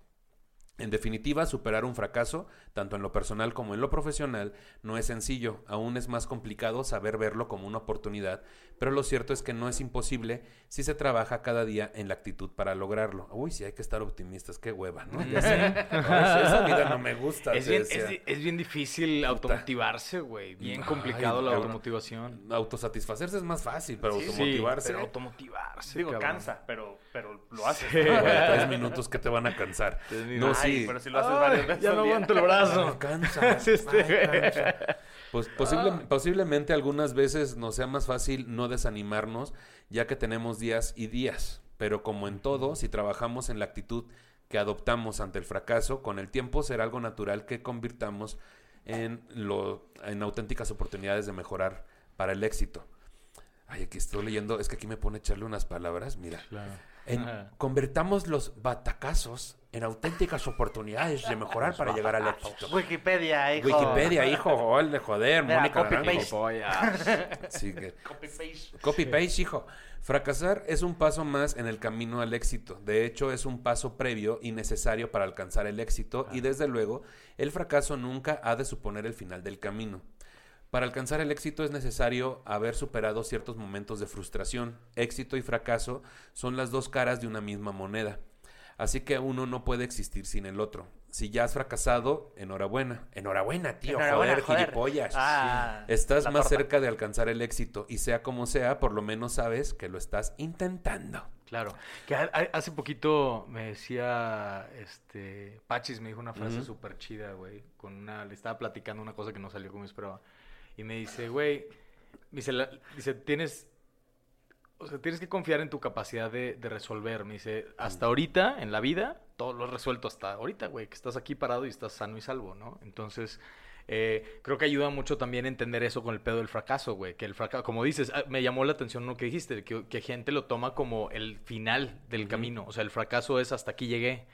Speaker 2: En definitiva, superar un fracaso, tanto en lo personal como en lo profesional, no es sencillo, aún es más complicado saber verlo como una oportunidad, pero lo cierto es que no es imposible si se trabaja cada día en la actitud para lograrlo. Uy, sí hay que estar optimistas, qué hueva, ¿no? Ya sé. Ay, esa vida no me gusta.
Speaker 1: Es bien, es, bien difícil automotivarse, güey. Bien
Speaker 2: Ay,
Speaker 1: complicado la
Speaker 2: cabrón.
Speaker 1: automotivación.
Speaker 2: Autosatisfacerse es más fácil, pero
Speaker 3: Sí,
Speaker 2: automotivarse.
Speaker 1: pero automotivarse.
Speaker 3: Digo,
Speaker 1: cabrón.
Speaker 3: cansa, pero, pero lo haces.
Speaker 1: Sí.
Speaker 2: tres minutos que te van a cansar.
Speaker 1: Tres
Speaker 2: No,
Speaker 1: minutos.
Speaker 3: Ay,
Speaker 2: sí.
Speaker 3: pero si lo haces
Speaker 1: Ay,
Speaker 3: varias veces
Speaker 1: ya no aguanto el brazo.
Speaker 2: Ay, cansa.
Speaker 1: Sí,
Speaker 2: ay, cansa. Pues posible- posiblemente algunas veces nos sea más fácil no desanimarnos, ya que tenemos días y días. Pero como en todo, si trabajamos en la actitud que adoptamos ante el fracaso, con el tiempo será algo natural que convirtamos en, lo, en auténticas oportunidades de mejorar para el éxito. Ay, aquí estoy leyendo, es que aquí me pone echarle unas palabras, mira. En- convertamos los batacazos en auténticas oportunidades de mejorar para llegar al éxito.
Speaker 3: Wikipedia, hijo.
Speaker 2: Wikipedia, hijo, ole, joder,
Speaker 3: Mira,
Speaker 2: Mónica
Speaker 3: copy paste.
Speaker 2: Sí, que-
Speaker 3: Copy paste.
Speaker 2: Copy paste, hijo. Fracasar es un paso más en el camino al éxito. De hecho, es un paso previo y necesario para alcanzar el éxito y desde luego, el fracaso nunca ha de suponer el final del camino. Para alcanzar el éxito es necesario haber superado ciertos momentos de frustración. Éxito y fracaso son las dos caras de una misma moneda. Así que uno no puede existir sin el otro. Si ya has fracasado, enhorabuena. Enhorabuena, tío.
Speaker 3: Enhorabuena,
Speaker 2: joder,
Speaker 3: joder.
Speaker 2: gilipollas.
Speaker 3: Ah,
Speaker 2: Estás más
Speaker 3: torta.
Speaker 2: cerca de alcanzar el éxito y sea como sea, por lo menos sabes que lo estás intentando.
Speaker 1: Claro. Que ha- ha- hace poquito me decía, este, Pachis me dijo una frase
Speaker 2: Ujú.
Speaker 1: súper chida, güey. Con una, le estaba platicando una cosa que no salió como esperaba. Y me dice, güey, me dice, la- dice, tienes, o sea, tienes que confiar en tu capacidad de, de resolver. Me dice, hasta ahorita en la vida, todo lo has resuelto hasta ahorita, güey, que estás aquí parado y estás sano y salvo, ¿no? Entonces, eh, creo que ayuda mucho también a entender eso con el pedo del fracaso, güey. Que el fracaso, como dices, ah, me llamó la atención lo que dijiste, que, que gente lo toma como el final del camino. O sea, el fracaso es hasta aquí llegué.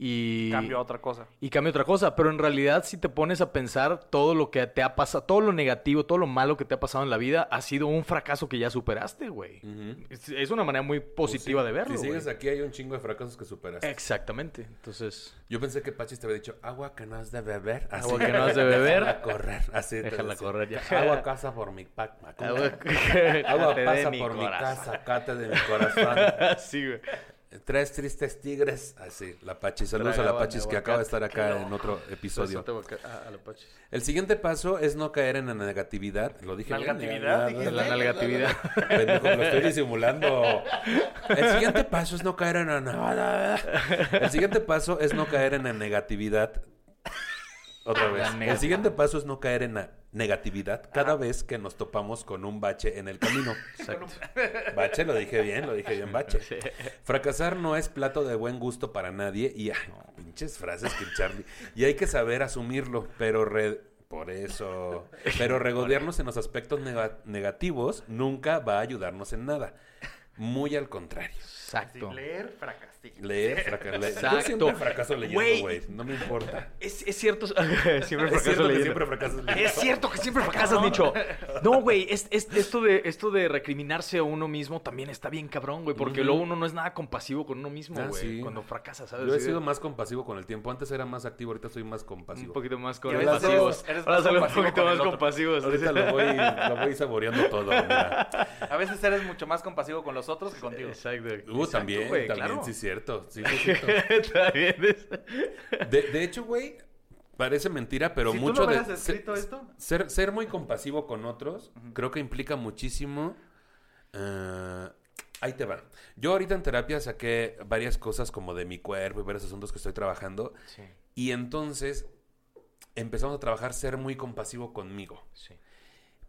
Speaker 1: Y
Speaker 3: Cambio a otra cosa.
Speaker 1: y cambia otra cosa, pero en realidad si te pones a pensar todo lo que te ha pasado, todo lo negativo, todo lo malo que te ha pasado en la vida, ha sido un fracaso que ya superaste, güey. Es, es una manera muy positiva de verlo,
Speaker 2: Si sigues
Speaker 1: güey.
Speaker 2: aquí hay un chingo de fracasos que superaste.
Speaker 1: Exactamente. Entonces,
Speaker 2: Yo pensé que Pachis te había dicho agua que no has de beber. Así,
Speaker 1: Agua que no has de beber.
Speaker 2: Déjala correr. Así
Speaker 1: Déjala correr ya.
Speaker 2: Agua casa por mi pac.
Speaker 1: agua,
Speaker 2: Agua pasa
Speaker 1: mi
Speaker 2: por mi
Speaker 1: corazón.
Speaker 2: casa, cate de mi corazón.
Speaker 1: sí, güey.
Speaker 2: Tres tristes tigres. Así, la Pachis. Saludos a la Pachis que acaba de estar acá en otro episodio.
Speaker 1: Suelta boca- a- a la Pachi.
Speaker 2: El siguiente paso es no caer en la negatividad. Lo dije bien?
Speaker 3: ¿Nalgatividad?
Speaker 1: La nalgatividad.
Speaker 2: Pendejo, lo estoy disimulando. El siguiente paso es no caer en la nada. El siguiente paso es no caer en la negatividad. Otra vez. El siguiente paso es no caer en la negatividad cada vez que nos topamos con un bache en el camino.
Speaker 1: Exacto.
Speaker 2: Bache, lo dije bien, lo dije bien, bache. Fracasar no es plato de buen gusto para nadie y ay, pinches frases que Charlie. Y hay que saber asumirlo, pero re- por eso, pero regodearnos en los aspectos nega- negativos nunca va a ayudarnos en nada. Muy al contrario.
Speaker 1: Exacto.
Speaker 3: Sí, leer, fracasé.
Speaker 2: Leer, fracasar. Yo
Speaker 1: Exacto.
Speaker 2: siempre fracaso leyendo,
Speaker 1: Güey.
Speaker 2: No me importa.
Speaker 1: Es, es cierto. siempre
Speaker 2: Es
Speaker 1: fracaso
Speaker 2: que
Speaker 1: leyendo.
Speaker 2: siempre fracasas leyendo.
Speaker 1: Es cierto que siempre fracasas, Nicho. No, güey, es, es- esto, de, esto de recriminarse a uno mismo también está bien cabrón, güey, porque luego uno no es nada compasivo con uno mismo,
Speaker 2: Ah,
Speaker 1: güey,
Speaker 2: sí.
Speaker 1: cuando fracasa, ¿sabes?
Speaker 2: Yo he sido más compasivo con el tiempo. Antes era más activo, ahorita soy más
Speaker 1: un
Speaker 2: compasivo.
Speaker 1: poquito más compasivos.
Speaker 3: eres
Speaker 1: Ahora
Speaker 3: más
Speaker 1: solo un poquito
Speaker 3: con
Speaker 1: más compasivos.
Speaker 2: Ahorita lo voy, lo voy saboreando todo. mira.
Speaker 3: A veces eres mucho más compasivo con los otros que contigo.
Speaker 1: Exacto.
Speaker 2: Uh,
Speaker 1: Exacto,
Speaker 2: también,
Speaker 1: güey,
Speaker 2: también,
Speaker 1: claro.
Speaker 2: sí, cierto. Sí, sí, cierto.
Speaker 1: También es-
Speaker 2: De, de hecho, güey, parece mentira, pero
Speaker 3: si
Speaker 2: mucho
Speaker 3: tú
Speaker 2: de
Speaker 3: hubieras escrito
Speaker 2: ser,
Speaker 3: esto,
Speaker 2: ser, ser muy compasivo con otros, creo que implica muchísimo. eh, ahí te va. Yo ahorita en terapia saqué varias cosas como de mi cuerpo y varios asuntos que estoy trabajando.
Speaker 1: Sí,
Speaker 2: Y entonces empezamos a trabajar ser muy compasivo conmigo.
Speaker 1: sí.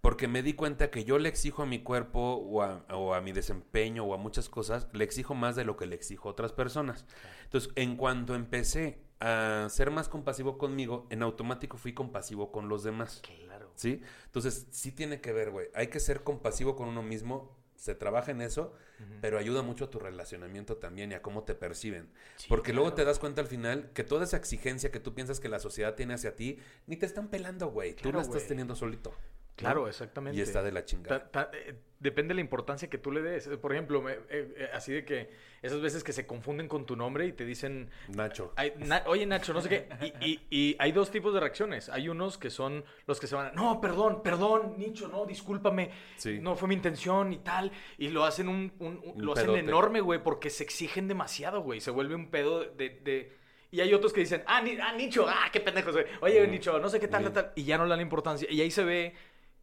Speaker 2: Porque me di cuenta que yo le exijo a mi cuerpo o a, o a mi desempeño o a muchas cosas, le exijo más de lo que le exijo a otras personas. Entonces, en cuanto empecé a ser más compasivo conmigo, en automático fui compasivo con los demás.
Speaker 1: Claro.
Speaker 2: ¿Sí? Entonces, sí tiene que ver, güey. Hay que ser compasivo con uno mismo. Se trabaja en eso, pero ayuda mucho a tu relacionamiento también y a cómo te perciben. Porque luego te das cuenta al final que toda esa exigencia que tú piensas que la sociedad tiene hacia ti, ni te están pelando, güey. Tú
Speaker 1: Claro,
Speaker 2: la estás teniendo solito.
Speaker 1: Claro, exactamente.
Speaker 2: Y está de la chingada.
Speaker 1: Ta- ta- eh, depende de la importancia que tú le des. Por ejemplo, me- eh, eh, así de que esas veces que se confunden con tu nombre y te dicen,
Speaker 2: Nacho.
Speaker 1: Ay, Na- Oye, Nacho, no sé qué. Y, y- y hay dos tipos de reacciones. Hay unos que son los que se van a, no, perdón, perdón, Nicho, no, discúlpame.
Speaker 2: Sí.
Speaker 1: No fue mi intención y tal. Y lo hacen un, un- un-
Speaker 2: Un
Speaker 1: lo hacen enorme, güey, porque se exigen demasiado, güey. Se vuelve un pedo de, de- Y hay otros que dicen, ah, Ni- ah, Nicho, ah, qué pendejos, güey. Oye,
Speaker 2: Ujú.
Speaker 1: Nicho, no sé qué tal, tal. Y ya no le dan importancia. Y ahí se ve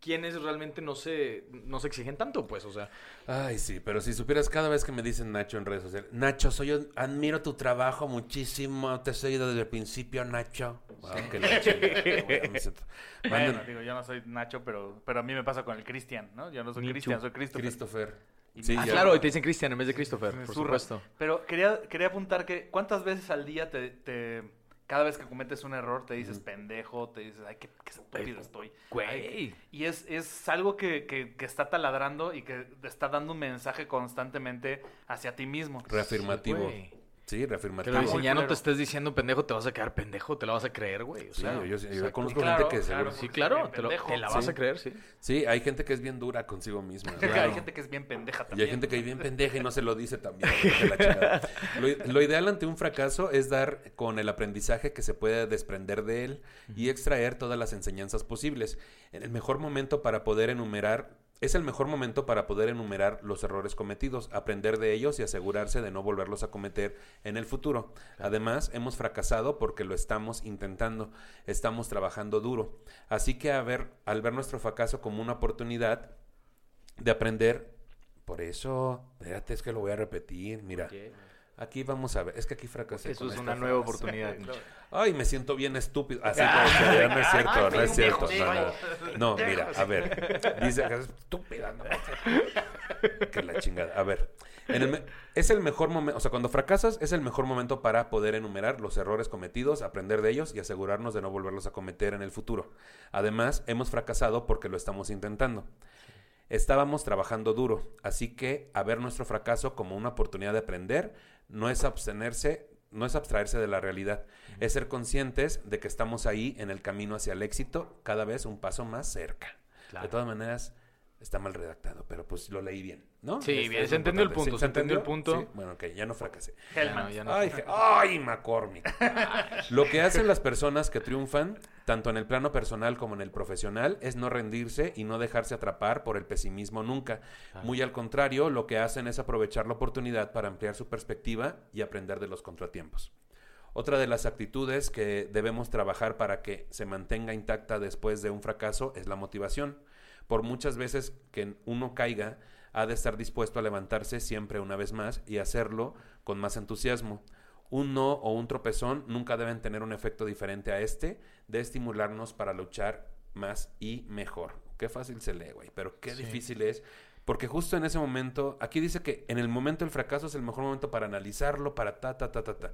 Speaker 1: quiénes realmente no se, no se exigen tanto, pues, o sea.
Speaker 2: Ay, sí, pero si supieras cada vez que me dicen Nacho en redes sociales, Nacho, soy un- admiro tu trabajo muchísimo, te he seguido desde el principio, Nacho. Que
Speaker 3: Bueno, digo, yo no soy Nacho, pero, pero a mí me pasa con el Cristian, ¿no? Yo no soy Cristian, soy Christopher.
Speaker 2: Christopher. Sí,
Speaker 1: ah,
Speaker 2: ya.
Speaker 1: claro, y te dicen Cristian en vez de Christopher, por supuesto.
Speaker 3: Pero quería, quería apuntar que cuántas veces al día te, te- cada vez que cometes un error te dices pendejo, te dices, ay, qué, qué estúpido estoy.
Speaker 1: Güey.
Speaker 3: Ay, Y es, es algo que, que- que está taladrando y que está dando un mensaje constantemente hacia ti mismo.
Speaker 2: Reafirmativo.
Speaker 1: Güey.
Speaker 2: Sí, reafirmativo.
Speaker 1: Pero si ya no te estés diciendo pendejo, te vas a quedar pendejo, te la vas a creer, güey. O
Speaker 2: Sí,
Speaker 1: sea,
Speaker 2: yo, yo- conozco
Speaker 3: Claro,
Speaker 2: gente que
Speaker 3: claro.
Speaker 2: seguro...
Speaker 1: Sí, claro, te, lo- te la vas
Speaker 2: Sí.
Speaker 1: a creer, sí.
Speaker 2: Sí, hay gente que es bien dura consigo misma.
Speaker 3: Hay gente que es bien pendeja
Speaker 2: Y
Speaker 3: también.
Speaker 2: hay gente que es bien pendeja y no se lo dice también. de la chingada. Lo, lo ideal ante un fracaso es dar con el aprendizaje que se puede desprender de él y extraer todas las enseñanzas posibles. En el mejor momento para poder enumerar, es el mejor momento para poder enumerar los errores cometidos, aprender de ellos y asegurarse de no volverlos a cometer en el futuro. Además, hemos fracasado porque lo estamos intentando, estamos trabajando duro. Así que a ver, al ver nuestro fracaso como una oportunidad, de aprender. Por eso, espérate, es que lo voy a repetir. Mira, aquí vamos a ver. Es que aquí fracasé.
Speaker 1: Eso es una nueva
Speaker 2: frase.
Speaker 1: oportunidad.
Speaker 2: Ay, me siento bien estúpido. Así como se ve, no es cierto, no es cierto. No, no. No, mira, a ver. Dice que es estúpida, no. Que la chingada. A ver. en el me- es el mejor momento, o sea, cuando fracasas es el mejor momento para poder enumerar los errores cometidos, aprender de ellos y asegurarnos de no volverlos a cometer en el futuro. Además, hemos fracasado porque lo estamos intentando. Estábamos trabajando duro, así que a ver nuestro fracaso como una oportunidad de aprender no es abstenerse, no es abstraerse de la realidad, es ser conscientes de que estamos ahí en el camino hacia el éxito, cada vez un paso más cerca.
Speaker 1: Claro.
Speaker 2: De todas maneras, está mal redactado, pero pues lo leí bien, ¿no?
Speaker 1: Sí,
Speaker 2: Es-
Speaker 1: bien,
Speaker 2: es
Speaker 1: se entendió el punto, se entendió el punto.
Speaker 2: Sí, Bueno, ok, ya no fracasé.
Speaker 3: Hellman.
Speaker 1: Ya no, ya no.
Speaker 2: Ay, je- ay, McCormick. Lo que hacen las personas que triunfan, tanto en el plano personal como en el profesional, es no rendirse y no dejarse atrapar por el pesimismo nunca. Muy al contrario, lo que hacen es aprovechar la oportunidad para ampliar su perspectiva y aprender de los contratiempos. Otra de las actitudes que debemos trabajar para que se mantenga intacta después de un fracaso es la motivación. Por muchas veces que uno caiga, ha de estar dispuesto a levantarse siempre una vez más y hacerlo con más entusiasmo. Un no o un tropezón nunca deben tener un efecto diferente a este de estimularnos para luchar más y mejor. Qué fácil se lee, güey, pero qué
Speaker 1: Sí.
Speaker 2: difícil es. Porque justo en ese momento, aquí dice que en el momento del fracaso es el mejor momento para analizarlo, para ta, ta, ta, ta, ta.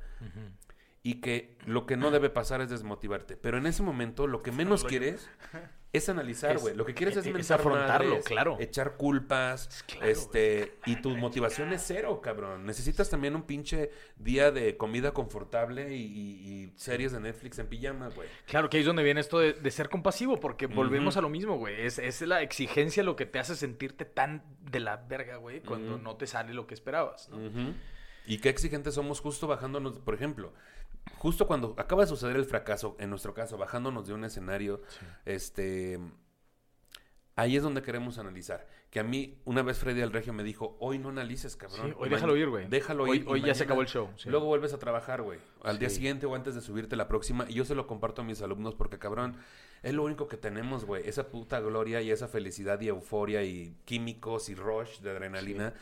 Speaker 2: Y que lo que no debe pasar es desmotivarte. Pero en ese momento lo que menos quieres es analizar,
Speaker 1: Es-
Speaker 2: güey. Lo que quieres es,
Speaker 1: es
Speaker 2: mentar
Speaker 1: afrontarlo,
Speaker 2: madres,
Speaker 1: claro.
Speaker 2: Echar culpas,
Speaker 1: Claro,
Speaker 2: este, y tu motivación es cero, cabrón. Necesitas también un pinche día de comida confortable y, series de Netflix en pijama, güey.
Speaker 1: Claro que ahí es donde viene esto de, de ser compasivo, porque volvemos a lo mismo, güey. Es, es la exigencia lo que te hace sentirte tan de la verga, güey, cuando no te sale lo que esperabas, ¿no?
Speaker 2: Y qué exigentes somos justo bajándonos, por ejemplo, justo cuando acaba de suceder el fracaso, en nuestro caso, bajándonos de un escenario, este, ahí es donde queremos analizar. Que a mí, una vez Freddy el Regio me dijo, hoy no analices, cabrón.
Speaker 1: Sí, hoy
Speaker 2: Ma-
Speaker 1: déjalo ir, güey.
Speaker 2: Déjalo
Speaker 1: Hoy-
Speaker 2: ir.
Speaker 1: hoy ya se acabó el show, sí.
Speaker 2: Luego vuelves a trabajar, güey. Al día siguiente o antes de subirte la próxima. Y yo se lo comparto a mis alumnos porque, cabrón, es lo único que tenemos, güey. Esa puta gloria y esa felicidad y euforia y químicos y rush de adrenalina.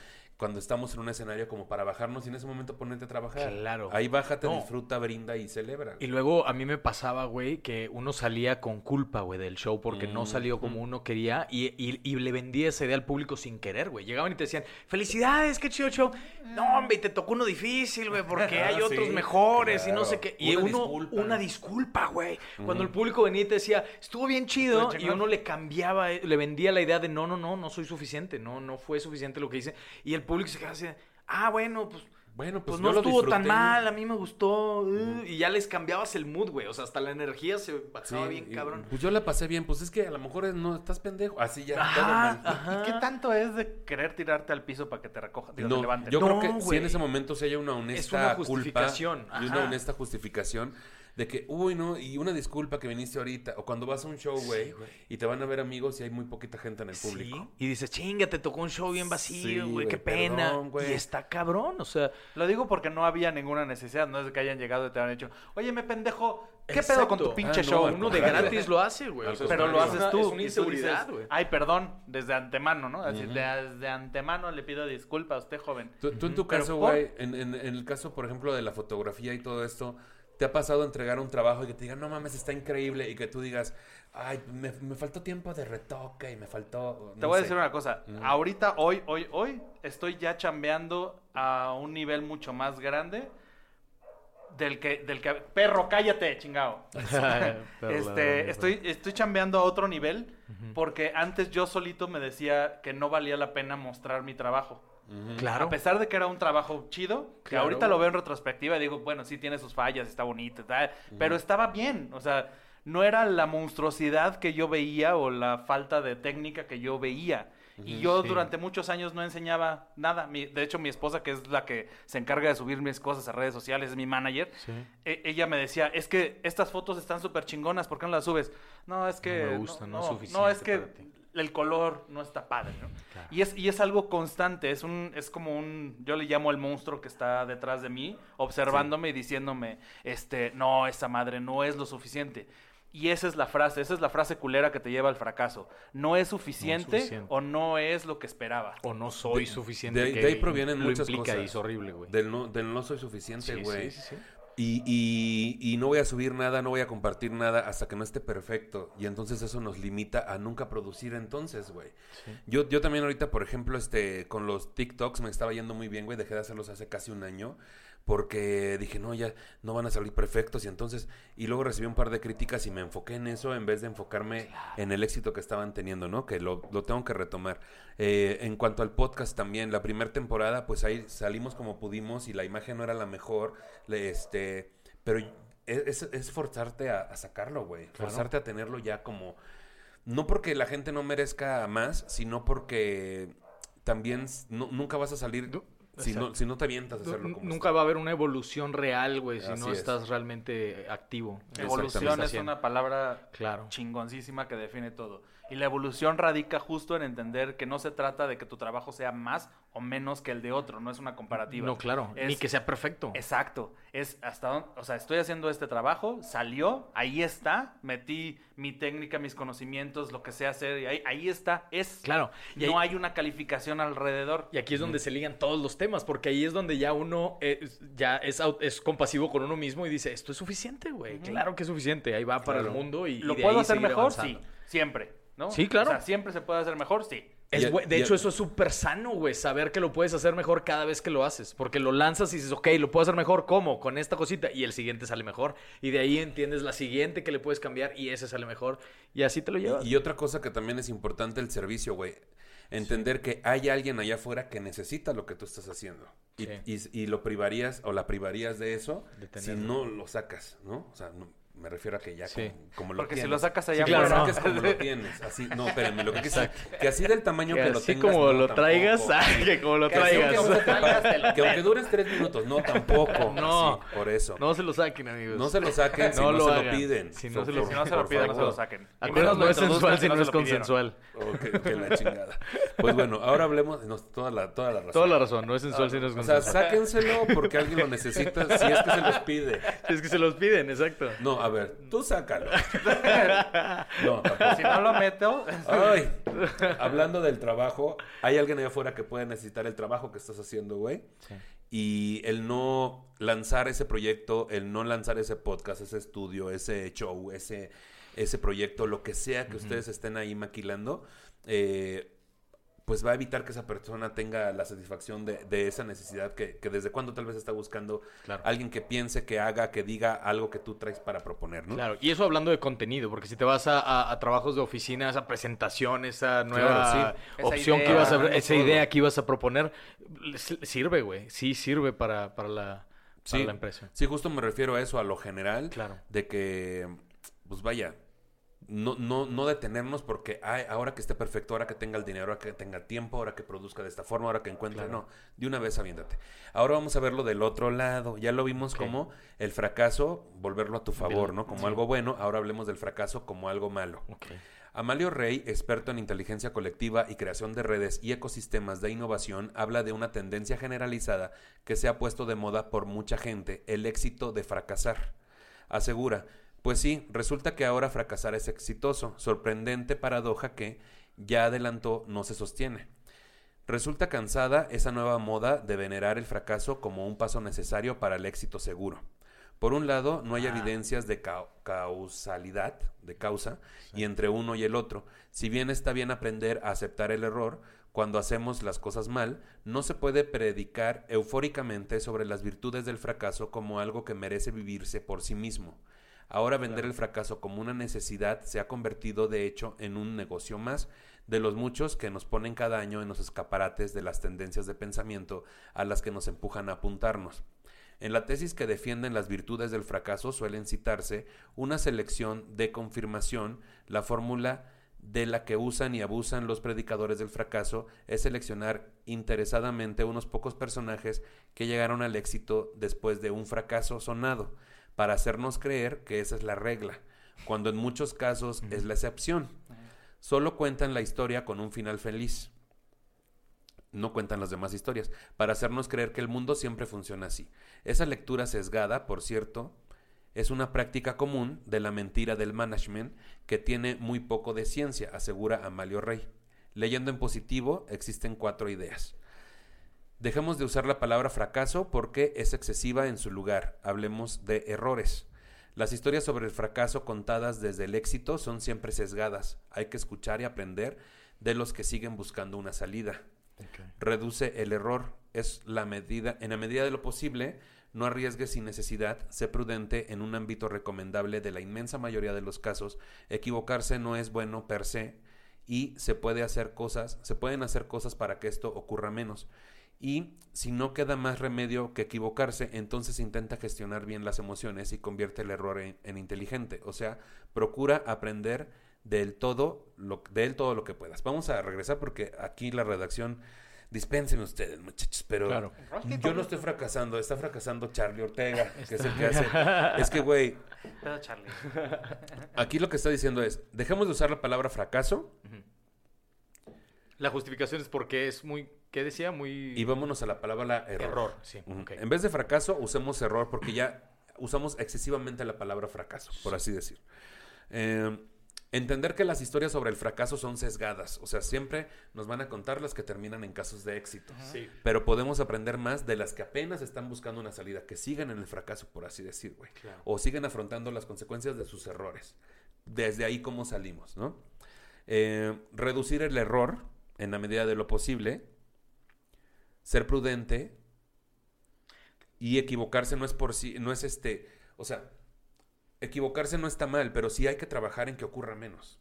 Speaker 2: Cuando estamos en un escenario como para bajarnos y en ese momento ponerte a trabajar.
Speaker 1: Claro.
Speaker 2: Ahí bájate,
Speaker 1: No.
Speaker 2: disfruta, brinda y celebra.
Speaker 1: Y luego a mí me pasaba, güey, que uno salía con culpa, güey, del show porque no salió como uno quería y, y- y le vendía esa idea al público sin querer, güey. Llegaban y te decían, felicidades, qué chido show. No, hombre, y te tocó uno difícil, güey, porque hay
Speaker 2: Ah,
Speaker 1: otros
Speaker 2: sí,
Speaker 1: mejores y no sé qué. Y
Speaker 2: Una
Speaker 1: uno,
Speaker 2: disculpa.
Speaker 1: una disculpa, güey. Cuando el público venía y te decía, estuvo bien chido,
Speaker 3: Estuvo
Speaker 1: y uno le cambiaba, eh, le vendía la idea de, no, no, no, no soy suficiente, no, no fue suficiente lo que hice. Y el público se quedaba así, ah, bueno, pues...
Speaker 2: Bueno,
Speaker 1: Pues,
Speaker 2: pues,
Speaker 1: no estuvo tan mal, a mí me gustó. uh, Y ya les cambiabas el mood, güey. O sea, hasta la energía se bajaba
Speaker 2: Sí,
Speaker 1: bien,
Speaker 2: y-
Speaker 1: cabrón.
Speaker 2: Pues yo la pasé bien. Pues es que a lo mejor es- no estás pendejo. Así ya.
Speaker 1: Ajá.
Speaker 3: ¿Y qué tanto es de querer tirarte al piso para que te recoja, digo, te
Speaker 2: No,
Speaker 3: levanten?
Speaker 2: yo
Speaker 1: No,
Speaker 2: creo que si en ese momento se haya una honesta
Speaker 1: una
Speaker 2: culpa
Speaker 1: justificación,
Speaker 2: y una honesta justificación de que, uy, no, y una disculpa que viniste ahorita, o cuando vas a un show, güey, y te van a ver amigos y hay muy poquita gente en el público.
Speaker 1: Sí. Y dices, chinga, te tocó un show bien vacío,
Speaker 2: Sí,
Speaker 1: güey, qué pena.
Speaker 2: perdón, güey.
Speaker 1: y está cabrón, o sea.
Speaker 3: Lo digo porque no había ninguna necesidad, no es de que hayan llegado y te han dicho, oye, me pendejo, ¿qué pedo con tu pinche
Speaker 2: Ah, no,
Speaker 3: show?
Speaker 1: Uno de gratis lo hace, güey.
Speaker 2: Al
Speaker 1: o sea,
Speaker 3: Pero lo haces tú.
Speaker 1: Es una inseguridad, güey.
Speaker 3: Ay, perdón, desde antemano, ¿no? Así, de- desde antemano le pido disculpas a usted, joven.
Speaker 2: Tú, tú en tu caso,
Speaker 3: por-
Speaker 2: güey, en, en- en el caso, por ejemplo, de la fotografía y todo esto, ¿te ha pasado entregar un trabajo y que te digan, no mames, está increíble? Y que tú digas, ay, me, me faltó tiempo de retoque y me faltó...
Speaker 3: Te voy a
Speaker 2: sé".
Speaker 3: decir una cosa. Ahorita, hoy, hoy, hoy, estoy ya chambeando a un nivel mucho más grande del que, del que, perro, cállate, chingado. Este, estoy, estoy chambeando a otro nivel porque antes yo solito me decía que no valía la pena mostrar mi trabajo.
Speaker 1: Claro.
Speaker 3: A pesar de que era un trabajo chido, que
Speaker 1: Claro.
Speaker 3: ahorita lo veo en retrospectiva y digo, bueno, sí tiene sus fallas, está bonito, tal, pero estaba bien. O sea, no era la monstruosidad que yo veía o la falta de técnica que yo veía. Y yo
Speaker 1: Sí.
Speaker 3: durante muchos años no enseñaba nada. Mi- de hecho, mi esposa, que es la que se encarga de subir mis cosas a redes sociales, es mi manager, e- ella me decía, es que estas fotos están súper chingonas, ¿por qué no las subes? No, es que...
Speaker 1: No me gusta, no es
Speaker 3: no,
Speaker 1: suficiente
Speaker 3: es que. El color no está padre, ¿no? Y, es, y es algo constante, es, un, es como un, yo le llamo el monstruo que está detrás de mí, observándome y diciéndome, este, no, esa madre no es lo suficiente. Y esa es la frase, esa es la frase culera que te lleva al fracaso. No es suficiente,
Speaker 1: suficiente.
Speaker 3: o no es lo que esperaba.
Speaker 1: O no soy
Speaker 2: De-
Speaker 1: suficiente.
Speaker 2: de ahí-
Speaker 1: que
Speaker 2: de ahí provienen
Speaker 1: lo
Speaker 2: muchas
Speaker 1: implica
Speaker 2: cosas.
Speaker 1: y es horrible, güey.
Speaker 2: Del no, del no soy suficiente,
Speaker 1: Sí,
Speaker 2: güey.
Speaker 1: sí, sí, sí.
Speaker 2: Y, y, y no voy a subir nada, no voy a compartir nada hasta que no esté perfecto. Y entonces eso nos limita a nunca producir entonces, güey. Yo, yo también ahorita, por ejemplo, este, con los TikToks me estaba yendo muy bien, güey. Dejé de hacerlos hace casi un año. Porque dije, no, ya no van a salir perfectos. Y entonces, y luego recibí un par de críticas y me enfoqué en eso en vez de enfocarme en el éxito que estaban teniendo, ¿no? Que lo, lo tengo que retomar. Eh, en cuanto al podcast también, la primera temporada, pues ahí salimos como pudimos y la imagen no era la mejor. este, pero es, es- forzarte a, a sacarlo, güey. Forzarte a tenerlo ya como... No porque la gente no merezca más, sino porque también no- nunca vas a salir si no, si no te avientas a hacerlo como
Speaker 1: Nunca
Speaker 2: está.
Speaker 1: va a haber una evolución real, güey, si
Speaker 2: Así
Speaker 1: no
Speaker 2: es.
Speaker 1: estás realmente activo.
Speaker 3: Evolución es una palabra
Speaker 1: Claro.
Speaker 3: chingoncísima que define todo. Y la evolución radica justo en entender que no se trata de que tu trabajo sea más o menos que el de otro, no es una comparativa.
Speaker 1: No, claro.
Speaker 3: Es-
Speaker 1: Ni que sea perfecto.
Speaker 3: Exacto. Es hasta dónde, o sea, estoy haciendo este trabajo, salió, ahí está, metí mi técnica, mis conocimientos, lo que sé hacer, y ahí, ahí está, es.
Speaker 1: Claro. Y
Speaker 3: no
Speaker 1: ahí-
Speaker 3: hay una calificación alrededor.
Speaker 1: Y aquí es donde se ligan todos los temas, porque ahí es donde ya uno eh, ya es, es compasivo con uno mismo y dice, esto es suficiente, güey. Claro que es suficiente. Ahí va para el mundo y,
Speaker 3: ¿Lo
Speaker 1: y de
Speaker 3: puedo
Speaker 1: ahí
Speaker 3: hacer mejor?
Speaker 1: avanzando.
Speaker 3: Sí, siempre. ¿no?
Speaker 1: Sí, claro.
Speaker 3: O sea, siempre se puede hacer mejor, sí.
Speaker 1: Es de hecho, eso es súper sano, güey. Saber que lo puedes hacer mejor cada vez que lo haces. Porque lo lanzas y dices, ok, lo puedo hacer mejor. ¿Cómo? Con esta cosita. Y el siguiente sale mejor. Y de ahí entiendes la siguiente que le puedes cambiar y ese sale mejor. Y así te lo llevas.
Speaker 2: Y, y otra cosa que también es importante, el servicio, güey. Entender que hay alguien allá afuera que necesita lo que tú estás haciendo. Y,
Speaker 1: Sí.
Speaker 2: y- y lo privarías o la privarías de eso
Speaker 1: De
Speaker 2: si no lo sacas, ¿no? O sea, no- me refiero a que ya
Speaker 1: Sí.
Speaker 2: como, como lo
Speaker 3: Porque si lo sacas allá
Speaker 1: Sí, claro,
Speaker 2: Lo
Speaker 3: afuera,
Speaker 2: saques como lo tienes. Así, no, espérenme, lo que quise que así del tamaño que,
Speaker 1: Que
Speaker 2: lo
Speaker 1: así
Speaker 2: tengas.
Speaker 1: como
Speaker 2: no,
Speaker 1: lo
Speaker 2: tampoco.
Speaker 1: traigas, ah, que como lo
Speaker 2: Que así
Speaker 1: traigas.
Speaker 2: aunque no que aunque dures tres minutos, no, tampoco.
Speaker 1: No.
Speaker 2: así, por eso.
Speaker 1: No se lo saquen, amigos.
Speaker 2: No se lo saquen si
Speaker 1: No
Speaker 2: no,
Speaker 1: lo
Speaker 2: se lo piden.
Speaker 1: Si no se lo-
Speaker 3: si no se lo
Speaker 2: por
Speaker 3: piden, no se lo saquen.
Speaker 1: Acuérdate, no es sensual
Speaker 3: si
Speaker 1: si no es consensual.
Speaker 2: Que, la chingada. Pues bueno, ahora hablemos. no, toda, la, toda la razón.
Speaker 1: Toda la razón, no es sensual si no es
Speaker 2: O sea,
Speaker 1: consensual.
Speaker 2: sáquenselo porque alguien lo necesita si es que se los pide.
Speaker 1: Es que se los piden, exacto.
Speaker 2: No, a ver, tú sácalo. No, tampoco.
Speaker 3: Si no lo meto,
Speaker 2: Ay, hablando del trabajo, hay alguien allá afuera que puede necesitar el trabajo que estás haciendo, güey. Y el no lanzar ese proyecto, el no lanzar ese podcast, ese estudio, ese show, ese, ese proyecto, lo que sea que ustedes estén ahí maquilando, eh, pues va a evitar que esa persona tenga la satisfacción de, de esa necesidad que, que desde cuando tal vez está buscando
Speaker 1: Claro.
Speaker 2: alguien que piense, que haga, que diga algo que tú traes para proponer, ¿no?
Speaker 1: Claro, y eso hablando de contenido, porque si te vas a, a- a trabajos de oficina, esa presentación, esa nueva
Speaker 2: Claro,
Speaker 3: sí.
Speaker 1: opción
Speaker 3: Esa
Speaker 1: que ibas a,
Speaker 3: idea,
Speaker 1: esa
Speaker 2: todo.
Speaker 1: idea que ibas a proponer, sirve, güey. Sí sirve para, para, la, para
Speaker 2: Sí.
Speaker 1: la empresa.
Speaker 2: Sí, justo me refiero a eso, a lo general.
Speaker 1: Claro.
Speaker 2: De que, pues vaya, no, no, no detenernos porque ay, ahora que esté perfecto, ahora que tenga el dinero, ahora que tenga tiempo, ahora que produzca de esta forma, ahora que encuentre. No, de una vez aviéntate. Ahora vamos a verlo del otro lado. Ya lo vimos como el fracaso, volverlo a tu favor, ¿no? Como
Speaker 1: sí.
Speaker 2: algo bueno. Ahora hablemos del fracaso como algo malo.
Speaker 1: Ok.
Speaker 2: Amalio Rey, experto en inteligencia colectiva y creación de redes y ecosistemas de innovación, habla de una tendencia generalizada que se ha puesto de moda por mucha gente, el éxito de fracasar. Asegura, pues sí, resulta que ahora fracasar es exitoso, sorprendente paradoja que, ya adelantó, no se sostiene. Resulta cansada esa nueva moda de venerar el fracaso como un paso necesario para el éxito seguro. Por un lado, no hay
Speaker 3: Ah.
Speaker 2: evidencias de cau- causalidad, de causa, y entre uno y el otro. Si bien está bien aprender a aceptar el error, cuando hacemos las cosas mal, no se puede predicar eufóricamente sobre las virtudes del fracaso como algo que merece vivirse por sí mismo. Ahora vender el fracaso como una necesidad se ha convertido de hecho en un negocio más de los muchos que nos ponen cada año en los escaparates de las tendencias de pensamiento a las que nos empujan a apuntarnos. En la tesis que defienden las virtudes del fracaso suelen citarse una selección de confirmación, la fórmula de la que usan y abusan los predicadores del fracaso es seleccionar interesadamente unos pocos personajes que llegaron al éxito después de un fracaso sonado, para hacernos creer que esa es la regla, cuando en muchos casos es la excepción. Solo cuentan la historia con un final feliz. No cuentan las demás historias, para hacernos creer que el mundo siempre funciona así. Esa lectura sesgada, por cierto, es una práctica común de la mentira del management que tiene muy poco de ciencia, asegura Amalio Rey. Leyendo en positivo, existen cuatro ideas. Dejemos de usar la palabra fracaso porque es excesiva en su lugar. Hablemos de errores. Las historias sobre el fracaso contadas desde el éxito son siempre sesgadas. Hay que escuchar y aprender de los que siguen buscando una salida. Reduce el error. Es la medida, en la medida de lo posible, no arriesgues sin necesidad, sé prudente en un ámbito recomendable de la inmensa mayoría de los casos. Equivocarse no es bueno per se y se puede hacer cosas, se pueden hacer cosas para que esto ocurra menos. Y si no queda más remedio que equivocarse, entonces intenta gestionar bien las emociones y convierte el error en, en inteligente. O sea, procura aprender del todo, lo, del todo lo que puedas. Vamos a regresar porque aquí la redacción Dispensen ustedes, muchachos, pero
Speaker 4: Claro.
Speaker 2: yo no estoy fracasando, está fracasando Charlie Ortega, que es el que hace. Es que, güey, aquí lo que está diciendo es: dejemos de usar la palabra fracaso
Speaker 1: La justificación es porque es muy, ¿qué decía? Muy...
Speaker 2: y vámonos a la palabra error.
Speaker 1: Error, sí.
Speaker 2: En vez de fracaso, usemos error porque ya usamos excesivamente la palabra fracaso, por así decir. Eh, entender que las historias sobre el fracaso son sesgadas, o sea, siempre nos van a contar las que terminan en casos de éxito.
Speaker 1: Sí.
Speaker 2: Pero podemos aprender más de las que apenas están buscando una salida, que siguen en el fracaso, por así decir, güey.
Speaker 1: Claro.
Speaker 2: O siguen afrontando las consecuencias de sus errores. Desde ahí cómo salimos, ¿no? Eh, reducir el error en la medida de lo posible. Ser prudente. Y equivocarse no es por sí, no es este, o sea, equivocarse no está mal, pero sí hay que trabajar en que ocurra menos.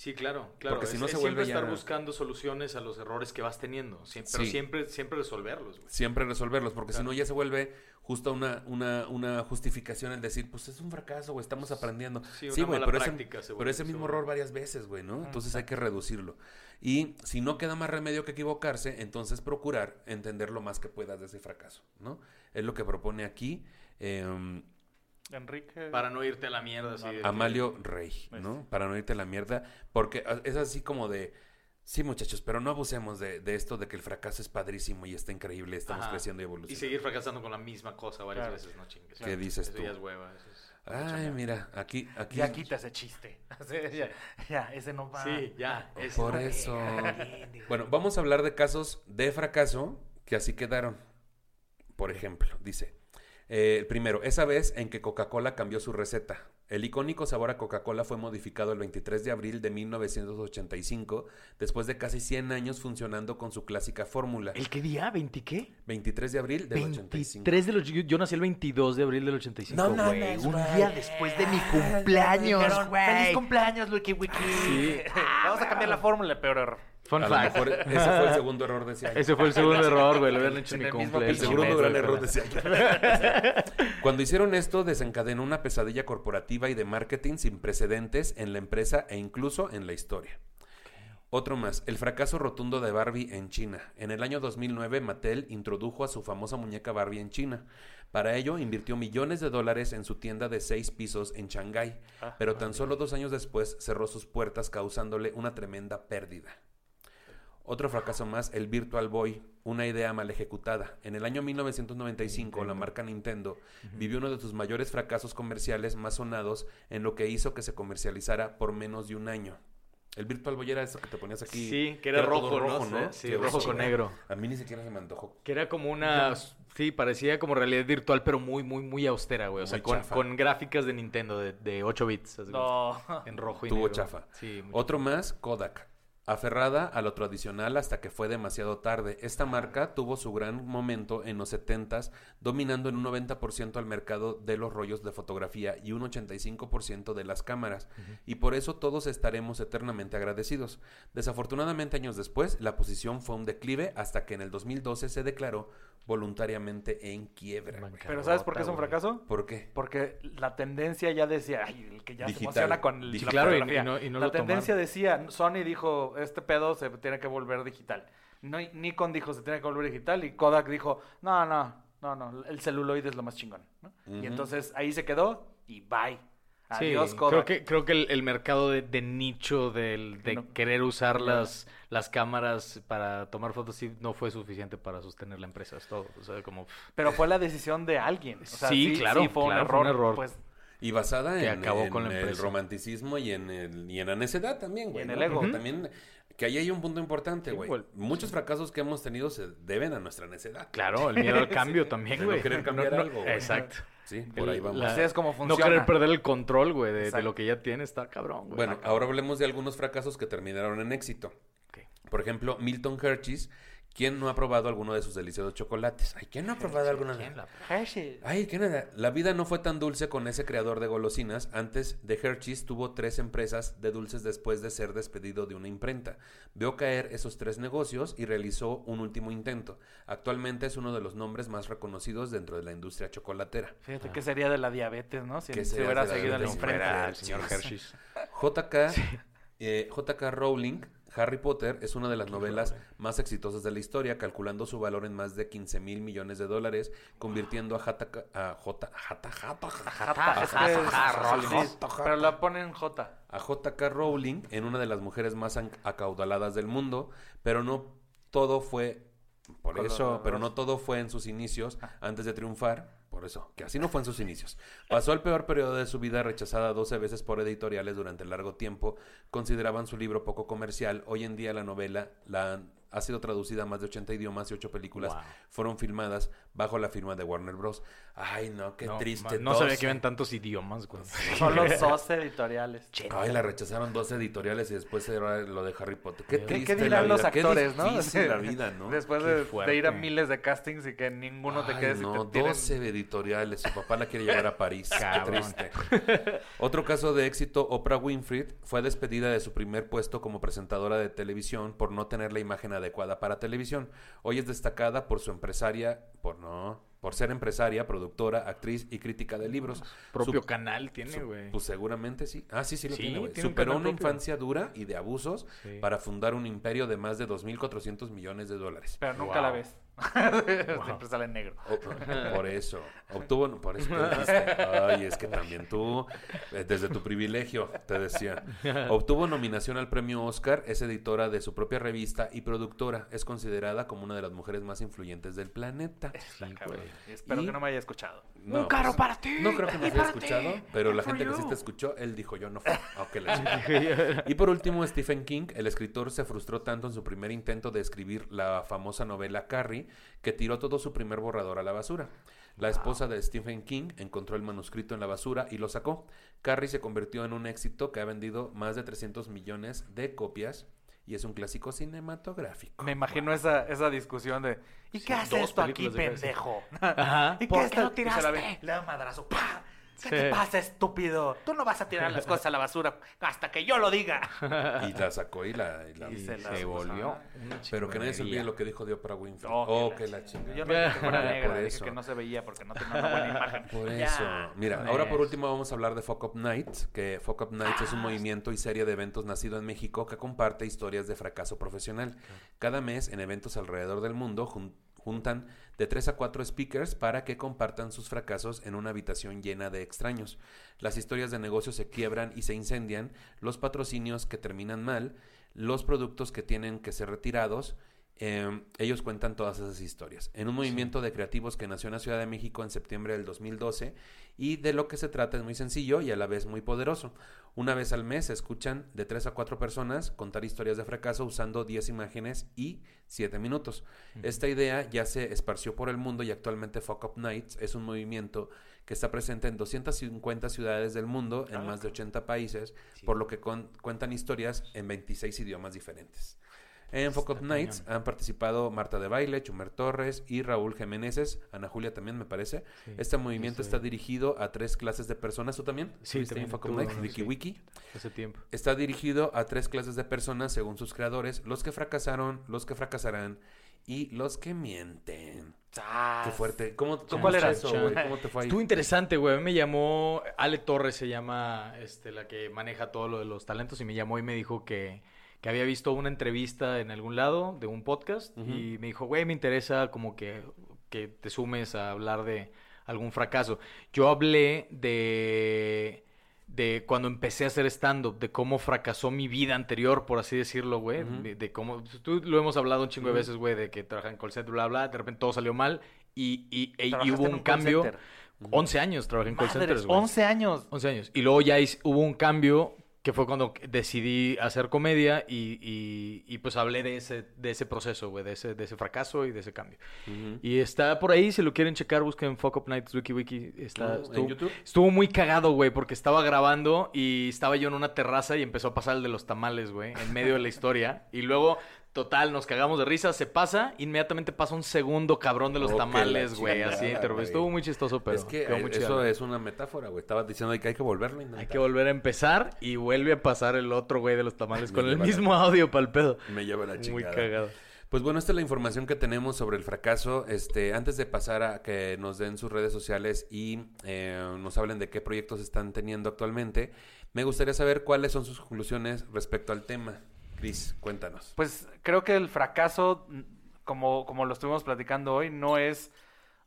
Speaker 1: Sí, claro, claro.
Speaker 2: Porque si
Speaker 1: Es-
Speaker 2: no
Speaker 1: es
Speaker 2: se
Speaker 1: siempre
Speaker 2: vuelve
Speaker 1: estar
Speaker 2: ya-
Speaker 1: buscando soluciones a los errores que vas teniendo. Siem- Pero siempre, siempre resolverlos, güey.
Speaker 2: siempre resolverlos, porque si no ya se vuelve justo una, una, una justificación el decir, pues es un fracaso, güey, estamos aprendiendo.
Speaker 1: Sí, una
Speaker 2: Sí, güey,
Speaker 1: mala
Speaker 2: pero, ese,
Speaker 1: práctica se
Speaker 2: pero ese
Speaker 1: se
Speaker 2: mismo error varias veces, güey, ¿no? Entonces hay que reducirlo. Y si no queda más remedio que equivocarse, entonces procurar entender lo más que puedas de ese fracaso, ¿no? Es lo que propone aquí eh,
Speaker 3: Enrique.
Speaker 1: Para no irte a la mierda. así de que-
Speaker 2: Amalio Rey, ¿no? Para no irte a la mierda, porque es así como de... Sí, muchachos, pero no abusemos de, de esto de que el fracaso es padrísimo y está increíble, estamos
Speaker 1: Ajá.
Speaker 2: creciendo y
Speaker 1: Y
Speaker 2: evolucionando.
Speaker 1: seguir fracasando con la misma cosa varias
Speaker 3: Claro.
Speaker 1: veces, no chingues.
Speaker 2: ¿Qué dices
Speaker 1: Eso
Speaker 2: tú?
Speaker 1: ya es hueva. Eso es...
Speaker 2: Ay, mira, aquí, aquí.
Speaker 3: Ya quita ese chiste. ya, ya, ese no va.
Speaker 1: Sí, ya. es-
Speaker 2: Por eso. Bueno, vamos a hablar de casos de fracaso que así quedaron. Por ejemplo, dice. Eh, el primero, esa vez en que Coca-Cola cambió su receta. El icónico sabor a Coca-Cola fue modificado el 23 de abril de 1985, después de casi 100 años funcionando con su clásica fórmula.
Speaker 1: ¿El qué día? ¿20 qué?
Speaker 2: 23 de abril del 85.
Speaker 1: 23 de los... Yo, yo nací el 22 de abril del 85,
Speaker 2: No
Speaker 1: güey.
Speaker 2: mames,
Speaker 1: Un
Speaker 2: güey.
Speaker 1: día después de mi cumpleaños, güey.
Speaker 3: Feliz cumpleaños, Wiki Wiki.
Speaker 1: Sí.
Speaker 3: Vamos a cambiar la fórmula, peor error.
Speaker 1: Fun
Speaker 2: A lo
Speaker 1: fact.
Speaker 2: mejor ese fue el segundo error de ese año.
Speaker 1: Ese fue el segundo error, güey. Lo habían hecho en mi
Speaker 3: el
Speaker 1: cumpleaños.
Speaker 2: Segundo gran error decía yo. Cuando hicieron esto, desencadenó una pesadilla corporativa y de marketing sin precedentes en la empresa e incluso en la historia. Otro más, el fracaso rotundo de Barbie en China. En el año 2009, Mattel introdujo a su famosa muñeca Barbie en China. Para ello, invirtió millones de dólares en su tienda de seis pisos en Shanghái, pero tan solo dos años después cerró sus puertas causándole una tremenda pérdida. Otro fracaso más, el Virtual Boy, una idea mal ejecutada. En el año 1995, la marca Nintendo vivió uno de sus mayores fracasos comerciales más sonados en lo que hizo que se comercializara por menos de un año. El Virtual Boy era eso que te ponías aquí.
Speaker 1: Sí, que era
Speaker 2: todo
Speaker 1: rojo, ¿no? Sí, rojo con negro.
Speaker 2: A mí ni siquiera se me antojó.
Speaker 1: Que era como una... Sí, parecía como realidad virtual, pero muy, muy, muy austera, güey. O sea, con, con gráficas de Nintendo de, de 8 bits.
Speaker 3: No.
Speaker 1: En rojo y
Speaker 2: Tuvo
Speaker 1: negro.
Speaker 2: chafa.
Speaker 1: Sí,
Speaker 2: Otro más, Kodak. Aferrada a lo tradicional hasta que fue demasiado tarde. Esta marca tuvo su gran momento en los 70s, dominando en un 90% al mercado de los rollos de fotografía y un 85% de las cámaras, y por eso todos estaremos eternamente agradecidos. Desafortunadamente, años después, la posición fue un declive hasta que en el 2012 se declaró voluntariamente en quiebra.
Speaker 3: Pero ¿sabes por qué es un fracaso?
Speaker 2: ¿Por qué?
Speaker 3: Porque la tendencia ya decía, ay, el que ya
Speaker 2: Digital.
Speaker 3: se emociona con el, la
Speaker 1: Claro, y-
Speaker 3: fotografía.
Speaker 1: y no- y no
Speaker 3: la
Speaker 1: lo
Speaker 3: tendencia decía, Sony dijo, este pedo se tiene que volver digital. No, Nikon dijo, se tiene que volver digital. Y Kodak dijo, no, no, no, no, el celuloide es lo más chingón. ¿no? Y entonces ahí se quedó y bye.
Speaker 1: Sí,
Speaker 3: Adiós,
Speaker 1: creo
Speaker 3: Kodak.
Speaker 1: que, creo que el, el mercado de, de nicho del, de
Speaker 3: No.
Speaker 1: querer usar las, las cámaras para tomar fotos sí no fue suficiente para sostener la empresa, es todo. O sea, como...
Speaker 3: Pero fue la decisión de alguien. O sea,
Speaker 1: Sí, claro,
Speaker 3: fue, un
Speaker 1: claro, fue
Speaker 3: error,
Speaker 1: un error.
Speaker 3: Pues,
Speaker 2: Y basada
Speaker 1: Que
Speaker 2: en,
Speaker 1: acabó
Speaker 2: en
Speaker 1: con la
Speaker 2: el romanticismo y en, el, y en la necedad también, güey.
Speaker 3: en
Speaker 2: ¿no?
Speaker 3: el ego.
Speaker 2: Porque. También, que ahí hay un punto importante,
Speaker 1: Sí,
Speaker 2: güey. Muchos fracasos que hemos tenido se deben a nuestra necedad.
Speaker 1: Claro, el miedo al cambio también, güey.
Speaker 2: no querer cambiar algo, güey.
Speaker 1: Exacto.
Speaker 2: Sí, por
Speaker 1: El-
Speaker 2: ahí vamos.
Speaker 1: la-
Speaker 3: Así es como
Speaker 1: No querer perder el control, güey, de, lo que ya tiene está cabrón, güey.
Speaker 2: Bueno, ahora hablemos de algunos fracasos que terminaron en éxito. Por ejemplo, Milton Hershey's. ¿Quién no ha probado alguno de sus deliciosos chocolates? Ay, ¿quién no ha probado alguno de
Speaker 3: Hershey.
Speaker 2: Ay, ¿qué nada? La vida no fue tan dulce con ese creador de golosinas. Antes de Hershey's tuvo tres empresas de dulces después de ser despedido de una imprenta. Vio caer esos tres negocios y realizó un último intento. Actualmente es uno de los nombres más reconocidos dentro de la industria chocolatera.
Speaker 3: Fíjate qué sería de la diabetes, ¿no? Si,
Speaker 2: ¿Qué
Speaker 3: si
Speaker 2: sería
Speaker 3: hubiera
Speaker 2: de la
Speaker 3: seguido la
Speaker 2: diabetes?
Speaker 3: imprenta.
Speaker 1: El señor Hershey's.
Speaker 2: JK, eh, JK Rowling, Harry Potter, es una de las novelas más exitosas de la historia, calculando su valor en más de 15 mil millones de dólares, convirtiendo a JK, a J, Jata- Jata-
Speaker 3: Jata, pero la ponen J.
Speaker 2: a JK Rowling en una de las mujeres más acaudaladas del mundo, pero no todo fue por
Speaker 3: Color
Speaker 2: eso, pero no todo fue en sus inicios antes de triunfar, por eso, que así no fue en sus inicios. Pasó el peor periodo de su vida rechazada 12 veces por editoriales durante largo tiempo, consideraban su libro poco comercial. Hoy en día la novela la ha sido traducida a más de 80 idiomas y 8 películas
Speaker 1: Wow.
Speaker 2: fueron filmadas bajo la firma de Warner Bros. Ay, no, qué
Speaker 1: no,
Speaker 2: triste.
Speaker 1: No sabía
Speaker 2: 12.
Speaker 1: que iban tantos idiomas, güey.
Speaker 3: Son los dos editoriales.
Speaker 2: Ay, la rechazaron dos editoriales y después era lo de Harry Potter. Qué
Speaker 3: ¿Qué,
Speaker 2: triste
Speaker 3: qué
Speaker 2: la
Speaker 3: dirán los
Speaker 2: qué
Speaker 3: actores, no?
Speaker 2: difícil la vida, ¿no?
Speaker 3: Después
Speaker 1: Qué
Speaker 3: de, ir a miles de castings y que ninguno te quede
Speaker 2: no,
Speaker 3: te tienen-
Speaker 2: 12 editoriales. Su papá la quiere llevar a París. Qué
Speaker 1: Cabrón.
Speaker 2: triste. Otro caso de éxito, Oprah Winfrey fue despedida de su primer puesto como presentadora de televisión por no tener la imagen adecuada para televisión. Hoy es destacada por su empresaria, por no, por ser empresaria, productora, actriz y crítica de libros.
Speaker 1: Propio
Speaker 2: Su-
Speaker 1: canal tiene, güey.
Speaker 2: Pues seguramente sí. Ah, sí, sí lo
Speaker 1: Sí,
Speaker 2: tiene, güey.
Speaker 1: un
Speaker 2: Superó una
Speaker 1: propio.
Speaker 2: infancia dura y de abusos
Speaker 1: Sí.
Speaker 2: para fundar un imperio de más de 2.400 millones de dólares.
Speaker 3: Pero nunca
Speaker 1: Wow.
Speaker 3: la ves. Siempre sale en negro.
Speaker 2: O- por eso. Obtuvo, por eso te dijiste. Ay, es que también tú, eh, desde tu privilegio, te decía. Obtuvo nominación al premio Oscar, es editora de su propia revista y productora. Es considerada como una de las mujeres más influyentes del planeta.
Speaker 3: Cabrón. Espero
Speaker 2: Y-
Speaker 3: que no me haya escuchado.
Speaker 2: No,
Speaker 1: caro
Speaker 2: pues,
Speaker 1: para ti.
Speaker 2: No creo que nos
Speaker 1: y
Speaker 2: haya escuchado,
Speaker 1: ti,
Speaker 2: pero la gente que sí te escuchó, él dijo yo no fue. Ok, la. Y por último, Stephen King, el escritor, se frustró tanto en su primer intento de escribir la famosa novela Carrie que tiró todo su primer borrador a la basura. La esposa de Stephen King encontró el manuscrito en la basura y lo sacó. Carrie se convirtió en un éxito que ha vendido más de 300 millones de copias y es un clásico cinematográfico.
Speaker 3: Me imagino esa, esa discusión de ¿Y qué hace
Speaker 1: dos
Speaker 3: esto aquí, pendejo? ¿Y
Speaker 1: ¿Por
Speaker 3: qué
Speaker 1: qué lo tiraste?
Speaker 3: la Le da un madrazo. ¡pah! ¿Qué
Speaker 1: Sí.
Speaker 3: te pasa, estúpido? Tú no vas a tirar las cosas a la basura hasta que yo lo diga.
Speaker 2: Y la sacó y la... y la-
Speaker 3: Y se
Speaker 1: volvió una
Speaker 2: Pero que nadie se olvide lo que dijo de Oprah Winfrey.
Speaker 3: Oh,
Speaker 2: Oh,
Speaker 3: que la
Speaker 2: chingada.
Speaker 3: Yo no dije que fuera
Speaker 2: Por
Speaker 3: negra, dije
Speaker 2: eso.
Speaker 3: que no se veía porque no tenía una buena imagen.
Speaker 2: Por
Speaker 3: Ya.
Speaker 2: eso. Mira, ahora por último vamos a hablar de Fuck Up Nights, que Fuck Up Nights es un movimiento y serie de eventos nacido en México que comparte historias de fracaso profesional. Cada mes en eventos alrededor del mundo jun- juntan de 3 a 4 speakers para que compartan sus fracasos en una habitación llena de extraños. Las historias de negocios se quiebran y se incendian, los patrocinios que terminan mal, los productos que tienen que ser retirados, eh, ellos cuentan todas esas historias. En un movimiento de creativos que nació en la Ciudad de México en septiembre del 2012 y de lo que se trata es muy sencillo y a la vez muy poderoso. Una vez al mes se escuchan de tres a cuatro personas contar historias de fracaso usando 10 imágenes y 7 minutos. Esta idea ya se esparció por el mundo y actualmente Fuck Up Nights es un movimiento que está presente en 250 ciudades del mundo, en más de 80 países, por lo que cuentan historias en 26 idiomas diferentes. En Fuck Up Nights han participado Marta de Baile, Chumer Torres y Raúl Jiménez, Ana Julia también me parece. Este movimiento está dirigido a tres clases de personas. ¿Tú también?
Speaker 1: Sí,
Speaker 2: ¿Estuviste en
Speaker 1: también
Speaker 2: Fuck Up Nights? Wiki
Speaker 1: sí.
Speaker 2: Wiki.
Speaker 1: Hace tiempo.
Speaker 2: Está dirigido a tres clases de personas según sus creadores, los que fracasaron, los que fracasarán y los que mienten. Qué fuerte. ¿Cómo, cómo
Speaker 3: cuál
Speaker 2: es
Speaker 3: eras?
Speaker 2: eso, güey? ¿Cómo te fue ahí?
Speaker 1: Estuvo interesante, güey. A mí me llamó Ale Torres, se llama este, la que maneja todo lo de los talentos, y me llamó y me dijo que, que había visto una entrevista en algún lado de un podcast y me dijo, güey, me interesa como que, que te sumes a hablar de algún fracaso. Yo hablé de de cuando empecé a hacer stand-up, de cómo fracasó mi vida anterior, por así decirlo, güey. De, de cómo, tú lo hemos hablado un chingo de veces, güey, de que trabajan en call center, bla, bla, de repente todo salió mal y, y, e- y hubo un,
Speaker 3: un call
Speaker 1: cambio.
Speaker 3: center.
Speaker 1: 11 años trabajé en call
Speaker 3: Madres,
Speaker 1: centers, güey.
Speaker 3: 11 años.
Speaker 1: 11 años. Y luego ya hice- hubo un cambio que fue cuando decidí hacer comedia y, y- y, pues hablé de ese, de ese proceso, güey, de ese, de ese fracaso y de ese cambio. Y está por ahí, si lo quieren checar, busquen Fuck Up Nights Wiki Wiki. Está,
Speaker 2: No, ¿En
Speaker 1: estuvo,
Speaker 2: YouTube?
Speaker 1: estuvo muy cagado, güey, porque estaba grabando y estaba yo en una terraza y empezó a pasar el de los tamales, güey, en medio de la historia. Y luego, total, nos cagamos de risa, se pasa, inmediatamente pasa un segundo cabrón de los tamales, güey, así. pero. Estuvo muy chistoso, pero
Speaker 2: es que
Speaker 1: quedó muy chido.
Speaker 2: eso es una metáfora, güey. Estabas diciendo que hay que volverlo a intentar.
Speaker 1: Hay que volver a empezar y vuelve a pasar el otro güey de los tamales con el
Speaker 2: la-
Speaker 1: mismo audio para el pedo.
Speaker 2: Me lleva la
Speaker 1: Muy
Speaker 2: chingada.
Speaker 1: cagado.
Speaker 2: Pues bueno, esta es la información que tenemos sobre el fracaso. Este, antes de pasar a que nos den sus redes sociales y eh, nos hablen de qué proyectos están teniendo actualmente, me gustaría saber cuáles son sus conclusiones respecto al tema. Cris, cuéntanos.
Speaker 3: Pues creo que el fracaso, como, como lo estuvimos platicando hoy, no es,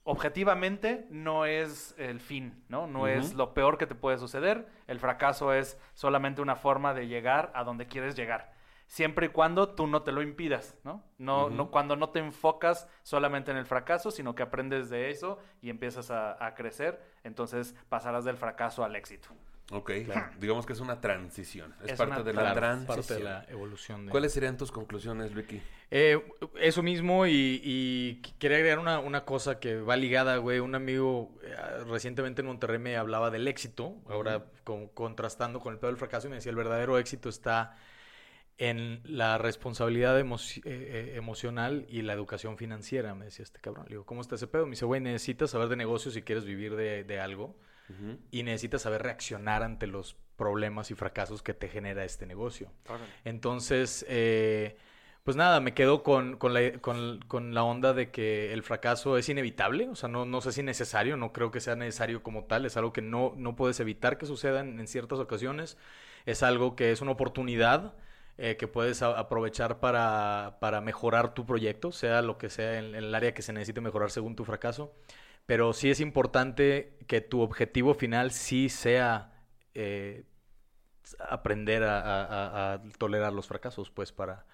Speaker 3: objetivamente, no es el fin, ¿no? No es lo peor que te puede suceder. El fracaso es solamente una forma de llegar a donde quieres llegar. Siempre y cuando tú no te lo impidas, ¿no? No, no cuando no te enfocas solamente en el fracaso, sino que aprendes de eso y empiezas a, a crecer, entonces pasarás del fracaso al éxito.
Speaker 2: Ok, digamos que es una transición. Es,
Speaker 3: Es
Speaker 2: parte de la transición.
Speaker 1: parte de la evolución. de-
Speaker 2: ¿Cuáles serían tus conclusiones, Ricky?
Speaker 1: Eh, eso mismo y, y quería agregar una, una cosa que va ligada, güey. Un amigo eh, recientemente en Monterrey me hablaba del éxito, ahora con- contrastando con el pedo del fracaso y me decía el verdadero éxito está en la responsabilidad emo- eh, eh, emocional y la educación financiera, me decía este cabrón. Le digo, ¿cómo está ese pedo? Me dice, güey, necesitas saber de negocios si quieres vivir de, de algo Y necesitas saber reaccionar ante los problemas y fracasos que te genera este negocio. Entonces, eh, pues nada, me quedo con, con la, con- con la onda de que el fracaso es inevitable, o sea, no, no sé si necesario, no creo que sea necesario como tal, es algo que no, no puedes evitar que suceda en, en ciertas ocasiones, es algo que es una oportunidad eh, que puedes aprovechar para, para mejorar tu proyecto, sea lo que sea en, en el área que se necesite mejorar según tu fracaso, pero sí es importante que tu objetivo final sí sea... eh, aprender a, a- a- a tolerar los fracasos, pues, para,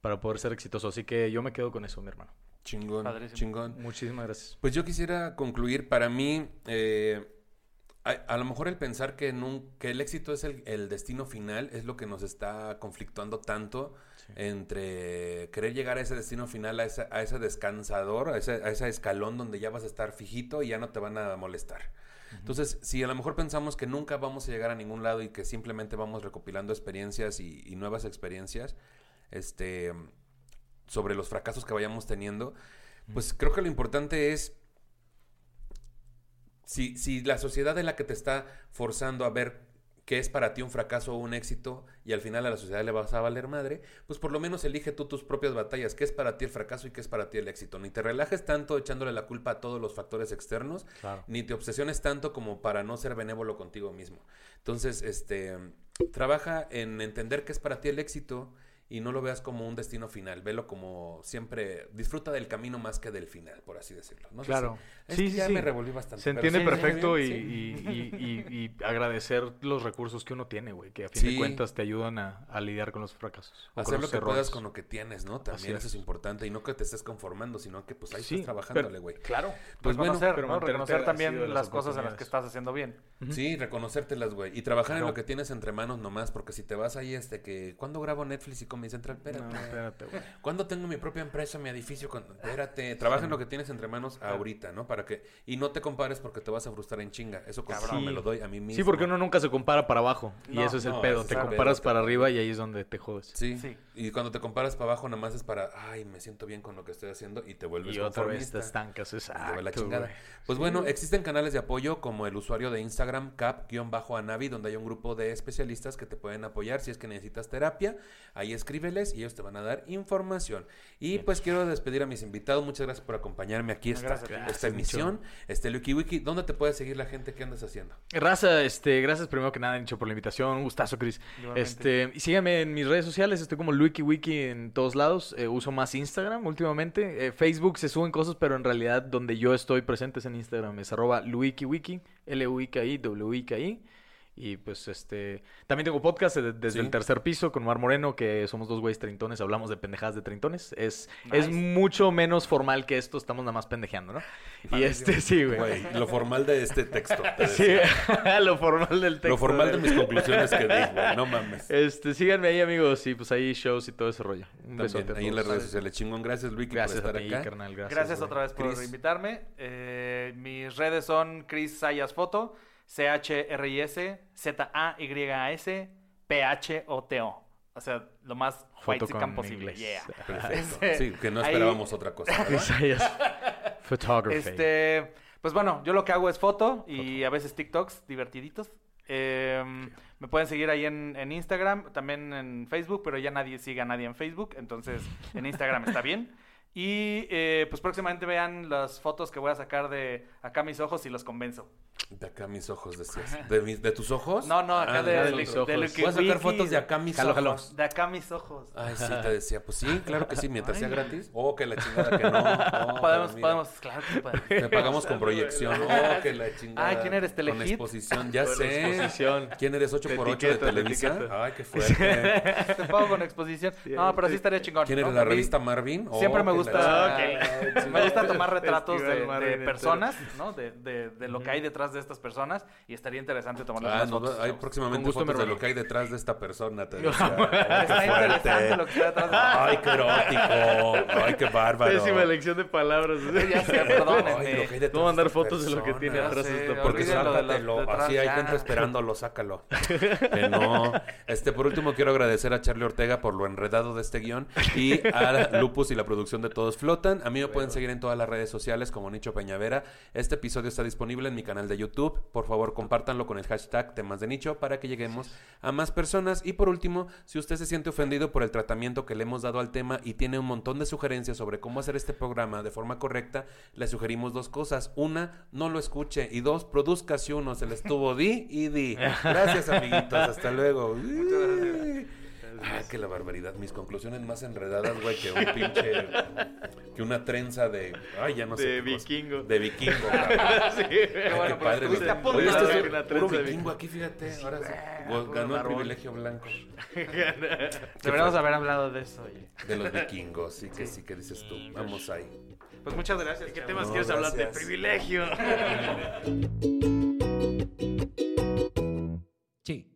Speaker 1: para poder ser exitoso. Así que yo me quedo con eso, mi hermano.
Speaker 2: Chingón,
Speaker 3: Padrísimo.
Speaker 2: chingón.
Speaker 1: Muchísimas gracias.
Speaker 2: Pues yo quisiera concluir, para mí, eh, a, a lo mejor el pensar que, que el éxito es el, el destino final es lo que nos está conflictuando tanto entre querer llegar a ese destino final, a ese, a ese descansador, a ese, a ese escalón donde ya vas a estar fijito y ya no te van a molestar. Entonces, si a lo mejor pensamos que nunca vamos a llegar a ningún lado y que simplemente vamos recopilando experiencias y, y nuevas experiencias, este, sobre los fracasos que vayamos teniendo, pues creo que lo importante es si, si la sociedad es la que te está forzando a ver qué es para ti un fracaso o un éxito y al final a la sociedad le vas a valer madre, pues por lo menos elige tú tus propias batallas, qué es para ti el fracaso y qué es para ti el éxito. Ni te relajes tanto echándole la culpa a todos los factores externos,
Speaker 1: Claro.
Speaker 2: ni te obsesiones tanto como para no ser benévolo contigo mismo. Entonces, este, trabaja en entender qué es para ti el éxito y no lo veas como un destino final, velo como siempre, disfruta del camino más que del final, por así decirlo. No sé
Speaker 1: Claro.
Speaker 2: si- es
Speaker 1: Sí,
Speaker 2: que
Speaker 1: sí,
Speaker 2: ya
Speaker 1: sí.
Speaker 2: me revolví bastante.
Speaker 1: Se
Speaker 2: pero
Speaker 1: entiende perfecto y,
Speaker 2: sí.
Speaker 1: y- y- y- y agradecer los recursos que uno tiene, güey, que a fin
Speaker 2: Sí.
Speaker 1: de cuentas te ayudan a, a lidiar con los fracasos.
Speaker 2: Hacer lo que puedas
Speaker 1: errores.
Speaker 2: con lo que tienes, ¿no? También
Speaker 1: Así
Speaker 2: eso es
Speaker 1: es.
Speaker 2: importante. Y no que te estés conformando, sino que pues ahí
Speaker 1: Sí,
Speaker 2: estás trabajándole, güey.
Speaker 1: Claro.
Speaker 2: Pues bueno,
Speaker 3: reconocer,
Speaker 1: pero
Speaker 3: ¿no? reconocer también
Speaker 1: las
Speaker 3: las cosas en las que estás haciendo bien.
Speaker 2: Sí, reconocértelas, güey. Y trabajar en lo que tienes entre manos nomás, porque si te vas ahí, este, que... ¿Cuándo grabo Netflix y Comedy Central? Espérate.
Speaker 1: No, espérate, güey.
Speaker 2: ¿Cuándo tengo mi propia empresa, mi edificio? Con... Espérate. Trabaja en lo que tienes entre manos ahorita, ¿no? Para que... Y no te compares porque te vas a frustrar en chinga. Eso cabrón,
Speaker 1: Sí.
Speaker 2: me lo doy a mí mismo.
Speaker 1: Sí, porque uno nunca se compara para abajo. y eso es el
Speaker 2: no,
Speaker 1: pedo. Te
Speaker 2: es
Speaker 1: comparas
Speaker 2: pedo,
Speaker 1: para
Speaker 2: te-
Speaker 1: arriba y ahí es donde te jodes.
Speaker 2: Sí.
Speaker 3: Sí.
Speaker 2: Y cuando te comparas para abajo, nada más es para... Ay, me siento bien con lo que estoy haciendo. Y te vuelves
Speaker 1: Y otra vez te estancas. Exacto,
Speaker 2: te va la chingada. Pues bueno, existen canales de apoyo como el usuario de Instagram cap-anavi, donde hay un grupo de especialistas que te pueden apoyar si es que necesitas terapia. Ahí escríbeles y ellos te van a dar información. Y pues quiero despedir a mis invitados. Muchas gracias por acompañarme aquí esta,
Speaker 3: Gracias
Speaker 2: esta emisión. Este WikiWiki, ¿dónde te puede seguir la gente? ¿Qué andas haciendo?
Speaker 1: Raza, este, gracias primero que nada, Nicho, por la invitación. Un gustazo, Chris.
Speaker 3: Igualmente.
Speaker 1: Este, y síganme en mis redes sociales, estoy como LuikiWiki en todos lados. Eh, uso más Instagram últimamente. Eh, Facebook se suben cosas, pero en realidad donde yo estoy presente es en Instagram. Es arroba LuikiWiki, L-U-I-K-I, W-I-K-I. Y pues este. También tengo podcast de- desde
Speaker 2: Sí.
Speaker 1: el tercer piso con Mar Moreno, que somos dos güeyes treintones, hablamos de pendejadas de treintones. Es, es mucho menos formal que esto, estamos nada más pendejeando, ¿no? Y este, sí, güey.
Speaker 2: Güey, lo formal de este texto. te
Speaker 1: Sí, lo formal del texto.
Speaker 2: Lo formal de mis conclusiones que di, güey. No mames.
Speaker 1: Este, síganme ahí, amigos, y pues ahí shows y todo ese rollo. Un
Speaker 2: También,
Speaker 1: besote a
Speaker 2: ahí en las redes sociales. Chingón, gracias, Luiki,
Speaker 1: Gracias
Speaker 2: por
Speaker 1: a
Speaker 2: estar
Speaker 1: ti,
Speaker 2: acá.
Speaker 1: carnal. Gracias,
Speaker 3: Gracias, otra vez por
Speaker 2: Chris.
Speaker 3: invitarme. Eh, mis redes son Chris Sayas Foto, C-H-R-I-S, Z-A-Y-A-S, P-H-O-T-O. O sea, lo más white posible. Yeah. Este,
Speaker 2: Sí, que no
Speaker 3: ahí-
Speaker 2: esperábamos otra cosa.
Speaker 1: Photography.
Speaker 3: Este, pues bueno, yo lo que hago es foto y a veces TikToks divertiditos. Eh, me pueden seguir ahí en, en Instagram, también en Facebook, pero ya nadie sigue a nadie en Facebook, entonces en Instagram está bien. Y eh, pues próximamente vean las fotos que voy a sacar de acá mis ojos y los convenzo.
Speaker 2: De acá mis ojos, decías. ¿De, mis- de tus ojos?
Speaker 3: No, no, acá
Speaker 2: Ah,
Speaker 3: de,
Speaker 1: de
Speaker 3: de,
Speaker 1: mis
Speaker 3: de
Speaker 1: ojos.
Speaker 3: lo
Speaker 1: Voy
Speaker 2: a sacar fotos de acá mis
Speaker 1: Jalo, jalo.
Speaker 2: ojos.
Speaker 3: De acá mis ojos.
Speaker 2: Ay, sí, te decía. Pues sí, claro que sí, mientras sea gratis. Oh, que la chingada que no. Oh,
Speaker 3: podemos, podemos, claro que podemos.
Speaker 2: Te pagamos con proyección. Oh, que la chingada.
Speaker 3: Ay, ¿quién eres,
Speaker 2: Con
Speaker 3: Telehit?
Speaker 2: exposición, ya
Speaker 1: Con
Speaker 2: sé.
Speaker 1: exposición.
Speaker 2: ¿Quién eres 8
Speaker 1: De
Speaker 2: por 8 de
Speaker 1: etiqueta, de
Speaker 2: Televisa? Ay, qué fuerte.
Speaker 3: Te pago con exposición. No, pero sí estaría chingón.
Speaker 2: ¿Quién
Speaker 3: ¿no?
Speaker 2: eres la revista Marvin? Oh,
Speaker 3: Siempre me gusta, me gusta tomar retratos de, personas, ¿no? De, de, de lo que hay detrás de estas personas y estaría interesante tomarles
Speaker 2: Ah,
Speaker 3: fotos.
Speaker 2: hay próximamente fotos de lo que hay detrás de esta persona. Te
Speaker 3: Está
Speaker 2: decía. Qué
Speaker 3: interesante
Speaker 2: fuerte.
Speaker 3: lo que está detrás de
Speaker 2: Ay, qué erótico. Ay, qué bárbaro.
Speaker 1: Pésima elección de palabras.
Speaker 3: Ya sé, perdónenme.
Speaker 2: Ay,
Speaker 1: Voy a mandar fotos de lo que tiene atrás esta
Speaker 2: Porque
Speaker 3: de lo
Speaker 2: sácatelo, así hay gente esperándolo, sácalo. Que no. Este, por último, quiero agradecer a Charlie Ortega por lo enredado de este guion y a Lupus y la producción de Todos Flotan. A mí me pueden seguir en todas las redes sociales como Nicho Peñavera. Este episodio está disponible en mi canal de YouTube. Por favor, compártanlo con el hashtag temas de nicho para que lleguemos a más personas. Y por último, si usted se siente ofendido por el tratamiento que le hemos dado al tema y tiene un montón de sugerencias sobre cómo hacer este programa de forma correcta, le sugerimos dos cosas. Una, no lo escuche. Y dos, produzcase uno. Se le estuvo di y di. Gracias, amiguitos. Hasta luego. Ah, que la barbaridad. Mis conclusiones más enredadas, güey, que un pinche. que una trenza de. Ay, ya no sé.
Speaker 1: De
Speaker 2: qué cosa.
Speaker 1: vikingo.
Speaker 2: De vikingo, cabrón.
Speaker 1: sí.
Speaker 2: Ay,
Speaker 3: bueno,
Speaker 2: qué
Speaker 3: pero
Speaker 2: padre. Oye,
Speaker 3: de
Speaker 2: este es
Speaker 1: una
Speaker 2: puro
Speaker 1: trenza de
Speaker 2: vikingo aquí, fíjate. Ahora sí.
Speaker 3: puro
Speaker 2: Ganó el privilegio blanco.
Speaker 3: Deberíamos haber hablado de eso, oye.
Speaker 2: De los vikingos, sí que sí, que dices tú. Vamos ahí.
Speaker 3: Pues muchas gracias.
Speaker 1: ¿Qué temas
Speaker 2: No,
Speaker 1: quieres hablar de
Speaker 2: gracias.
Speaker 1: privilegio?
Speaker 4: Sí.